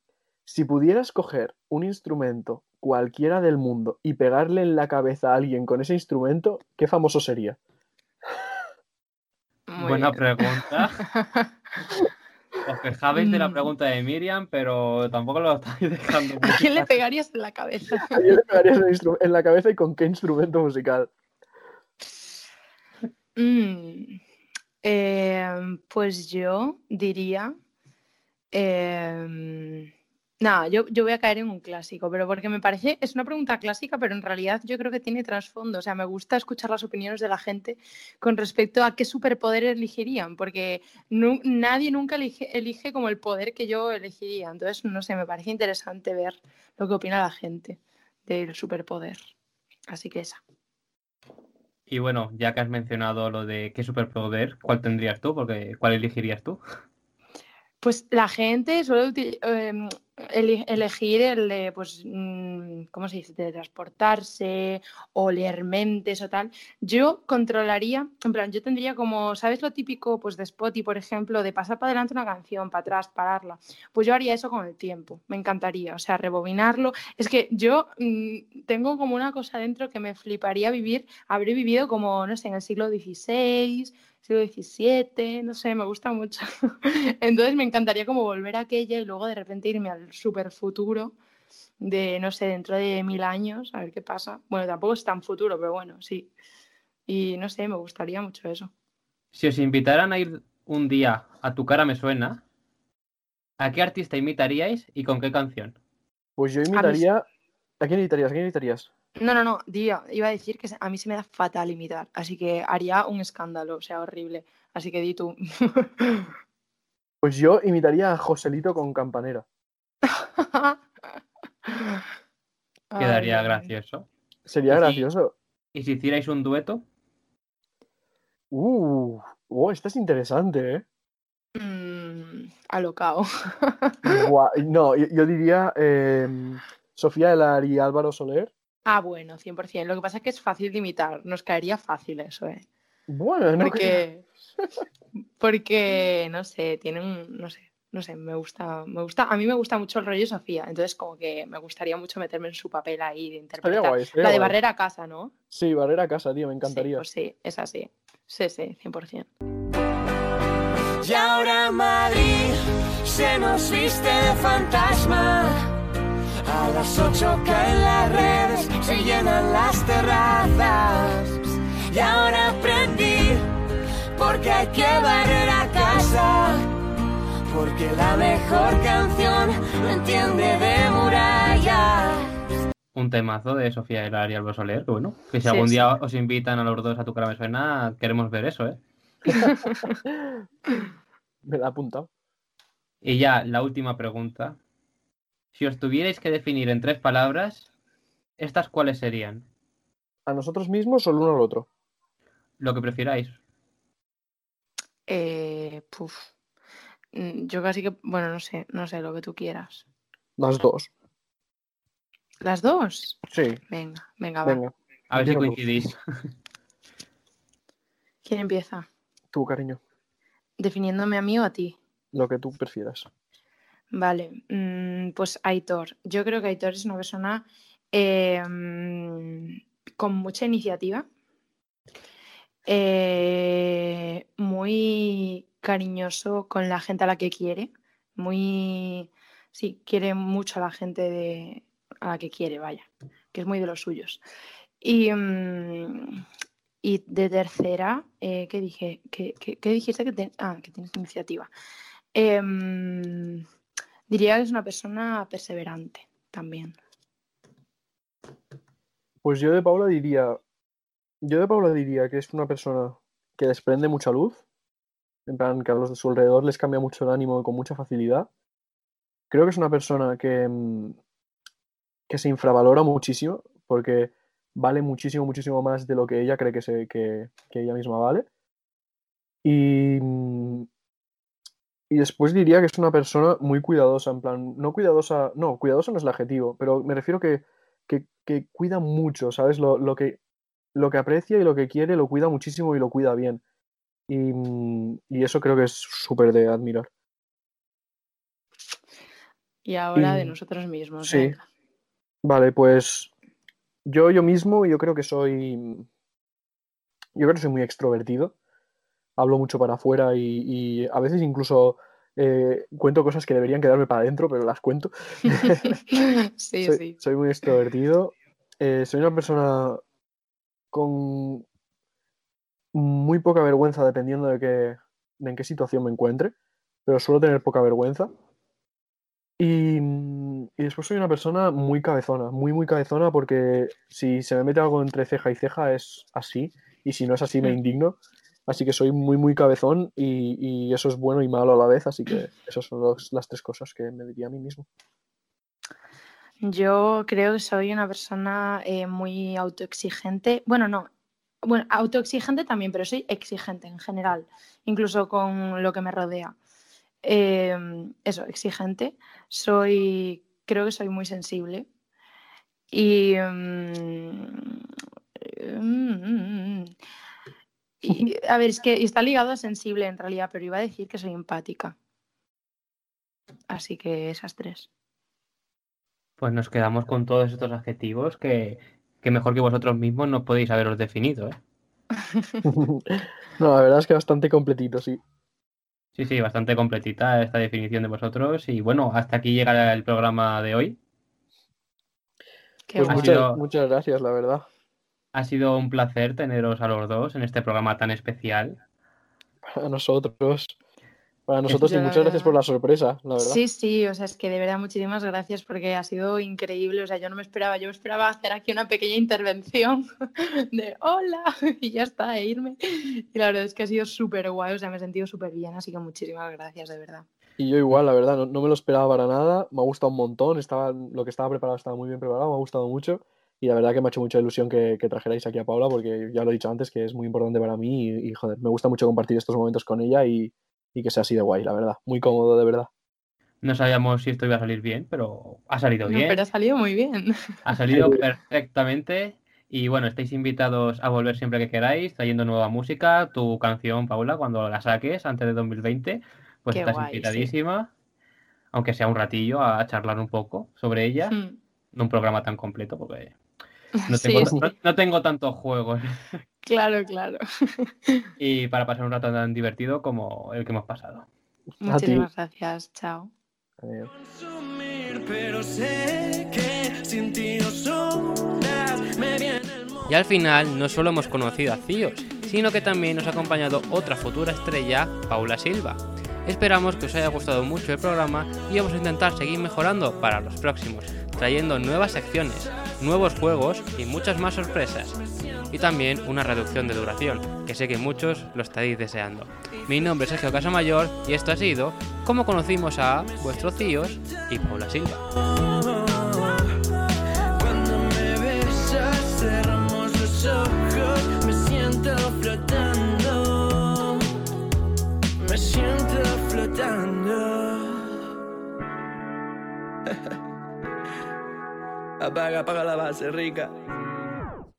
si pudieras coger un instrumento cualquiera del mundo y pegarle en la cabeza a alguien con ese instrumento, ¿qué famoso sería? Muy Buena bien. pregunta. Os quejabais de la Mm. pregunta de Miriam, pero tampoco lo estáis dejando ¿A quién le pegarías en la cabeza? ¿A quién le pegarías en la cabeza y con qué instrumento musical? Mm, em, pues yo diría. em, nada, yo, yo voy a caer en un clásico, pero porque me parece, es una pregunta clásica, pero en realidad yo creo que tiene trasfondo. O sea, me gusta escuchar las opiniones de la gente con respecto a qué superpoder elegirían, porque nadie nunca elige, elige como el poder que yo elegiría. Entonces, no sé, me parece interesante ver lo que opina la gente del superpoder. Así que esa. Y bueno, ya que has mencionado lo de qué superpoder, ¿cuál tendrías tú? Porque ¿cuál elegirías tú? Pues la gente suele uti- elegir el de, pues, mm, ¿cómo se dice? De transportarse o leer mentes o tal. Yo controlaría, en plan, yo tendría como, ¿sabes lo típico pues, de Spotify, por ejemplo, de pasar para adelante una canción, para atrás, pararla? Pues yo haría eso con el tiempo, me encantaría, o sea, rebobinarlo. Es que yo mm, tengo como una cosa dentro que me fliparía vivir, habré vivido como, no sé, en el siglo XVI, siglo XVII, no sé, me gusta mucho. Entonces me encantaría como volver a aquella y luego de repente irme al super futuro de, no sé, dentro de mil años, a ver qué pasa. Bueno, tampoco es tan futuro, pero bueno, sí. Y no sé, me gustaría mucho eso. Si os invitaran a ir un día a Tu cara me suena, ¿a qué artista imitaríais y con qué canción? Pues yo imitaría... ¿A quién imitarías? ¿A quién imitarías? No, no, no, tío, iba a decir que a mí se me da fatal imitar, así que haría un escándalo, o sea, horrible. Así que di tú. Pues yo imitaría a Joselito con Campanera. Quedaría Ay, gracioso. Sería ¿Y si- gracioso. ¿Y si hicierais un dueto? Uh, oh, esta es interesante, ¿eh? Mm, alocao. No, yo, yo diría em, Sofía Elar y Álvaro Soler. Ah, bueno, 100%. Lo que pasa es que es fácil de imitar. Nos caería fácil eso, ¿eh? Bueno, no Porque, porque no sé, tienen, no sé, no sé, me gusta, me gusta, a mí me gusta mucho el rollo Sofía, entonces como que me gustaría mucho meterme en su papel ahí de interpretar. guay, estaría La de guay. Barrera a casa, ¿no? Sí, Barrera a casa, tío, me Sí, encantaría. pues sí, es así. Sí, sí, 100%. Y ahora Madrid se nos viste de fantasma. A las ocho caen las redes, se llenan las terrazas. Y ahora aprendí, porque hay que barrer a casa. Porque la mejor canción no entiende de murallas. un temazo de Sofía Hilar y Álvaro Soler, que bueno, que si Sí, algún sí. día os invitan a los dos a tu cara me suena, queremos ver eso, ¿eh? Me la he apuntado. Y ya, la última pregunta. Si os tuvierais que definir en tres palabras, ¿estas cuáles serían? ¿A nosotros mismos o el uno al otro? Lo que prefiráis. Eh, puf. Mm, Yo casi que, bueno, no sé, no sé, lo que tú quieras. Las dos. ¿Las dos? Sí. Venga, venga, va. Venga. A ver si coincidís. ¿Quién empieza? Tú, cariño. ¿Definiéndome a mí o a ti? Lo que tú prefieras. Vale, mm, pues Aitor. Yo creo que Aitor es una persona eh, mm, con mucha iniciativa, eh, muy cariñoso con la gente a la que quiere, muy, sí, quiere mucho a la gente de, a la que quiere, vaya, que es muy de los suyos. Y, mm, y de tercera, eh, ¿qué dije? ¿Qué, qué- dijiste que, te- ah, que tienes iniciativa? Em, diría que es una persona perseverante también. Pues yo de Paula diría. Yo de Paula diría que es una persona que desprende mucha luz. En plan, que a los de su alrededor les cambia mucho el ánimo con mucha facilidad. Creo que es una persona que, mm, que se infravalora muchísimo, porque vale muchísimo, muchísimo más de lo que ella cree que, se, que, que ella misma vale. Y, mm, y después diría que es una persona muy cuidadosa, en plan, no cuidadosa, no, cuidadosa no es el adjetivo, pero me refiero que, que, que cuida mucho, ¿sabes? Lo, lo que, lo que aprecia y lo que quiere lo cuida muchísimo y lo cuida bien. Y, mm, y eso creo que es súper de admirar. Y ahora de nosotros mismos. Sí. venga. Vale, pues yo yo mismo, yo creo que soy. Yo creo que soy muy extrovertido. Hablo mucho para afuera y, y a veces incluso eh, cuento cosas que deberían quedarme para adentro, pero las cuento. Sí, soy, sí. soy muy extrovertido. Eh, soy una persona con muy poca vergüenza dependiendo de, qué, de en qué situación me encuentre, pero suelo tener poca vergüenza. Y, y después soy una persona muy cabezona, muy, muy cabezona, porque si se me mete algo entre ceja y ceja es así, y si no es así me Mm. indigno. Así que soy muy, muy cabezón y, y eso es bueno y malo a la vez, así que esas son los- las tres cosas que me diría a mí mismo. Yo creo que soy una persona eh, muy autoexigente. Bueno, no. Bueno, autoexigente también, pero soy exigente en general, incluso con lo que me rodea. Em, eso, exigente. Soy, creo que soy muy sensible. Y, mm, mm, y, a ver, es que está ligado a sensible en realidad, pero iba a decir que soy empática. Así que esas tres. Pues nos quedamos con todos estos adjetivos que, que mejor que vosotros mismos no podéis haberos definido, ¿eh? No, la verdad es que bastante completito, sí. Sí, sí, bastante completita esta definición de vosotros. Y bueno, hasta aquí llega el programa de hoy. Qué Pues muchas, sido- muchas gracias, la verdad. Ha sido un placer teneros a los dos en este programa tan especial. Para nosotros. Para nosotros y muchas gracias por verdad- la sorpresa, la verdad. Sí, sí, o sea, es que de verdad muchísimas gracias porque ha sido increíble. O sea, yo no me esperaba, yo esperaba hacer aquí una pequeña intervención de hola y ya está, e irme. Y la verdad es que ha sido súper guay, o sea, me he sentido súper bien, así que muchísimas gracias, de verdad. Y yo igual, la verdad, no, no me lo esperaba para nada. Me ha gustado un montón. Estaba, lo que estaba preparado estaba muy bien preparado, me ha gustado mucho. Y la verdad que me ha hecho mucha ilusión que, que trajerais aquí a Paula, porque ya lo he dicho antes, que es muy importante para mí. Y, y, joder, me gusta mucho compartir estos momentos con ella y, y que sea así de guay, la verdad. Muy cómodo, de verdad. No sabíamos si esto iba a salir bien, pero ha salido No, bien. pero ha salido muy bien. Ha salido perfectamente. Y bueno, estáis invitados a volver siempre que queráis, trayendo nueva música. Tu canción, Paula, cuando la saques antes de 2020, pues Qué estás guay, sí. invitadísima. Aunque sea un ratillo a charlar un poco sobre ella. Mm, No un programa tan completo, porque no Sí, tengo, sí. no- no tengo tantos juegos. Claro, claro. y para pasar un rato tan divertido como el que hemos pasado. Muchísimas gracias, chao. Adiós. Y al final no solo hemos conocido a Cíos, sino que también nos ha acompañado otra futura estrella, Paula Silva. Esperamos que os haya gustado mucho el programa y vamos a intentar seguir mejorando para los próximos, trayendo nuevas secciones, nuevos juegos y muchas más sorpresas. Y también una reducción de duración, que sé que muchos lo estáis deseando. Mi nombre es Sergio Casamayor y esto ha sido Cómo conocimos a vuestros tíos y Paula Silva. Apaga, apaga la base, rica.